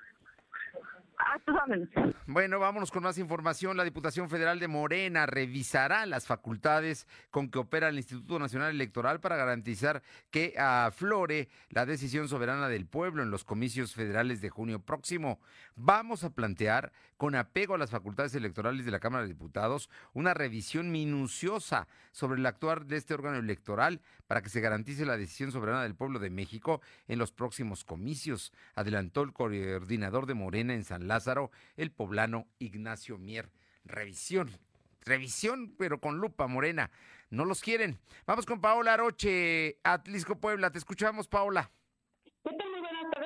Speaker 5: A tus órdenes.
Speaker 1: Bueno, vámonos con más información. La Diputación Federal de Morena revisará las facultades con que opera el Instituto Nacional Electoral para garantizar que aflore la decisión soberana del pueblo en los comicios federales de junio próximo. Vamos a plantear, con apego a las facultades electorales de la Cámara de Diputados, una revisión minuciosa sobre el actuar de este órgano electoral para que se garantice la decisión soberana del pueblo de México en los próximos comicios, adelantó el coordinador de Morena en San Lázaro, el poblano Ignacio Mier. Revisión, revisión, pero con lupa, Morena. No los quieren. Vamos con Paola Aroche, Atlisco Puebla. Te escuchamos, Paola.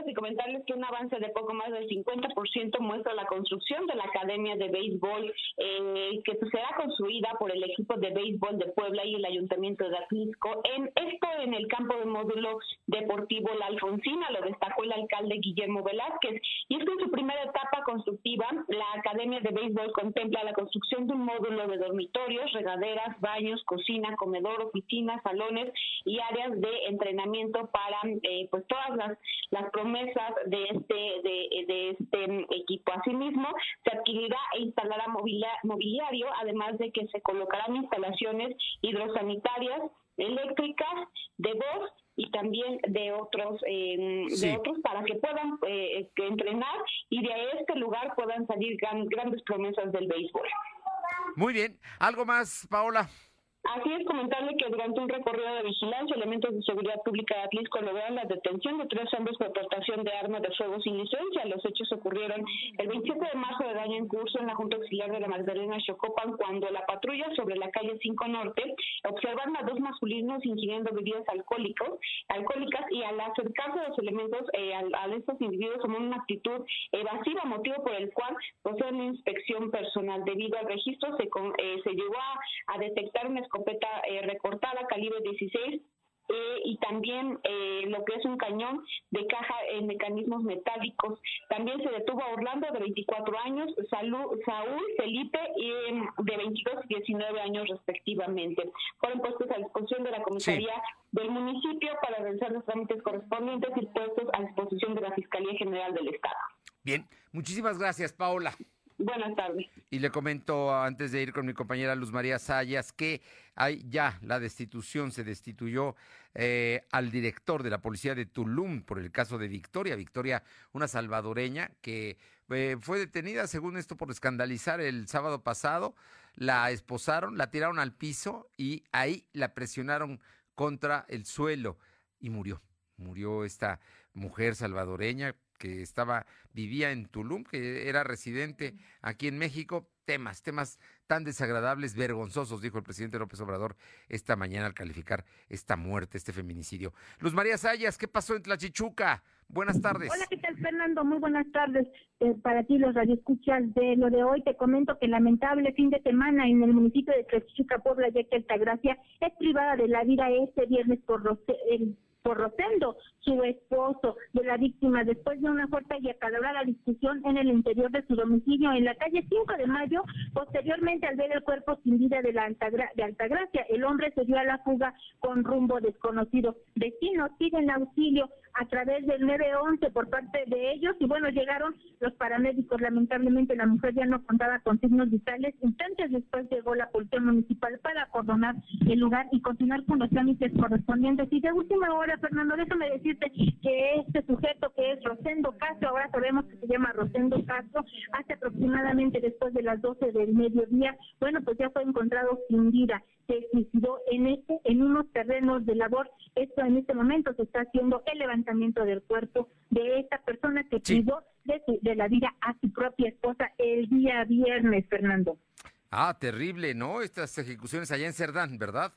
Speaker 20: Y comentarles que un avance de poco más del 50% muestra la construcción de la Academia de Béisbol eh, que será construida por el equipo de béisbol de Puebla y el Ayuntamiento de Atlisco. En esto en el campo de módulo deportivo La Alfonsina, lo destacó el alcalde Guillermo Velázquez. Y es que en su primera etapa constructiva, la Academia de Béisbol contempla la construcción de un módulo de dormitorios, regaderas, baños, cocina, comedor, oficinas, salones y áreas de entrenamiento para eh, pues todas las, las promesas de este de, de este equipo. Asimismo, se adquirirá e instalará mobiliario, además de que se colocarán instalaciones hidrosanitarias, eléctricas, de voz y también de otros eh, de otros para que puedan eh, entrenar y de este lugar puedan salir grandes promesas del béisbol.
Speaker 1: Muy bien, algo más, Paola.
Speaker 20: Así es, comentarle que durante un recorrido de vigilancia, elementos de seguridad pública de Atlisco lograron la detención de tres hombres por portación de armas de fuego sin licencia. Los hechos ocurrieron el 27 de marzo de daño en curso en la Junta Auxiliar de la Magdalena Chocopan, cuando la patrulla sobre la calle 5 Norte observaron a dos masculinos ingiriendo bebidas alcohólicos, alcohólicas y al acercarse a los elementos eh, a, estos individuos tomaron una actitud evasiva, motivo por el cual proceden una inspección personal. Debido al registro se, eh, se llegó a, a detectar una escopeta eh, recortada calibre 16 eh, y también eh, lo que es un cañón de caja en mecanismos metálicos. También se detuvo a Orlando de 24 años, Saúl Felipe de 22 y 19 años respectivamente. Fueron puestos a disposición de la comisaría del municipio para realizar los trámites correspondientes y puestos a disposición de la Fiscalía General del Estado.
Speaker 1: Bien, muchísimas gracias, Paola.
Speaker 20: Buenas tardes.
Speaker 1: Y le comento antes de ir con mi compañera Luz María Sayas que hay ya la destitución, se destituyó eh, al director de la policía de Tulum por el caso de Victoria. Victoria, una salvadoreña que eh, fue detenida, según esto, por escandalizar el sábado pasado. La esposaron, la tiraron al piso y ahí la presionaron contra el suelo y murió. Murió esta mujer salvadoreña que estaba, vivía en Tulum, que era residente aquí en México, temas, temas tan desagradables, vergonzosos, dijo el presidente López Obrador esta mañana al calificar esta muerte, este feminicidio. Luz María Sayas, ¿qué pasó en Tlachichuca? Buenas tardes.
Speaker 21: Hola, ¿qué tal, Fernando? Muy buenas tardes eh, para ti, los radioescuchas de lo de hoy. Te comento que lamentable fin de semana en el municipio de Tlachichuca, Puebla, ya que Altagracia es privada de la vida este viernes por el por Rosendo, su esposo de la víctima, después de una fuerte y acalorada discusión en el interior de su domicilio en la calle 5 de Mayo. Posteriormente, al ver el cuerpo sin vida de, la de Altagracia, el hombre se dio a la fuga con rumbo desconocido. Vecinos piden auxilio a través del 911 por parte de ellos y bueno, llegaron los paramédicos. Lamentablemente la mujer ya no contaba con signos vitales. Instantes después llegó la policía municipal para acordonar el lugar y continuar con los trámites correspondientes. Y de última hora, Fernando, déjame decirte que este sujeto que es Rosendo Castro, ahora sabemos que se llama Rosendo Castro, hace aproximadamente después de las 12 del mediodía, bueno, pues ya fue encontrado sin vida se suicidó en este en unos terrenos de labor. Esto en este momento se está haciendo el levantamiento del cuerpo de esta persona que privó de, de la vida a su propia esposa el día viernes, Fernando.
Speaker 1: Ah, terrible, ¿no? Estas ejecuciones allá en Cerdán, ¿verdad?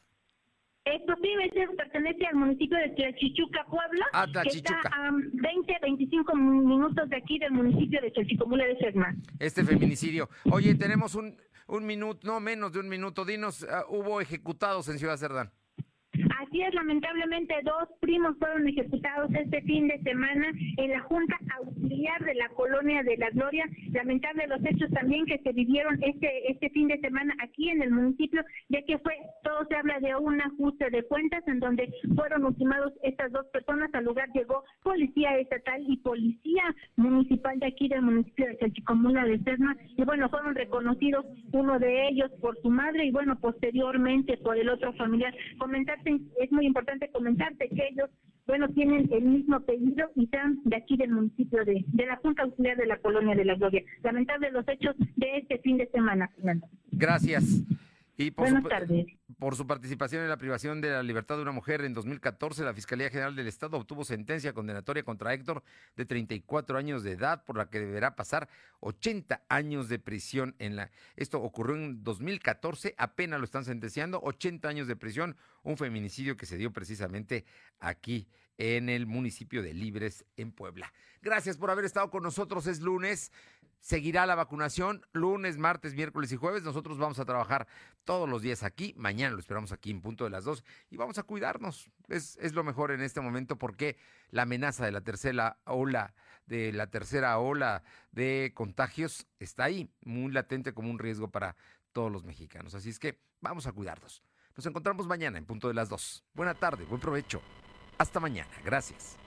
Speaker 21: Esto sí, pertenece al municipio de Tlachichuca, Puebla,
Speaker 1: ah,
Speaker 21: que está a 20, 25 minutos de aquí del municipio de Chalchicomula de Cerdán.
Speaker 1: Este feminicidio. Oye, tenemos un, un minuto, no menos de un minuto. Dinos, ah, hubo ejecutados en Ciudad Cerdán.
Speaker 21: Así es, lamentablemente dos primos fueron ejecutados este fin de semana en la Junta Auxiliar de la Colonia de la Gloria. Lamentable los hechos también que se vivieron este este fin de semana aquí en el municipio, ya que fue todo se habla de un ajuste de cuentas en donde fueron ultimados estas dos personas. Al lugar llegó policía estatal y policía municipal de aquí del municipio de Chalchicomula de Sesma y bueno, fueron reconocidos uno de ellos por su madre y bueno, posteriormente por el otro familiar. Comentarte es muy importante comentarte que ellos, bueno, tienen el mismo apellido y están de aquí del municipio de, de la Junta Auxiliar de la Colonia de la Gloria. Lamentable los hechos de este fin de semana, Fernando.
Speaker 1: Gracias. Y por
Speaker 21: Buenas
Speaker 1: su,
Speaker 21: tardes.
Speaker 1: Por su participación en la privación de la libertad de una mujer en 2014, la Fiscalía General del Estado obtuvo sentencia condenatoria contra Héctor de 34 años de edad, por la que deberá pasar 80 años de prisión. En la, esto ocurrió en 2014, apenas lo están sentenciando, 80 años de prisión, un feminicidio que se dio precisamente aquí en el municipio de Libres, en Puebla. Gracias por haber estado con nosotros. Es lunes. Seguirá la vacunación lunes, martes, miércoles y jueves. Nosotros vamos a trabajar todos los días aquí. Mañana lo esperamos aquí en punto de las dos y vamos a cuidarnos. Es, es lo mejor en este momento porque la amenaza de la tercera ola, de la tercera ola de contagios está ahí, muy latente como un riesgo para todos los mexicanos. Así es que vamos a cuidarnos. Nos encontramos mañana en punto de las dos. Buena tarde, buen provecho. Hasta mañana. Gracias.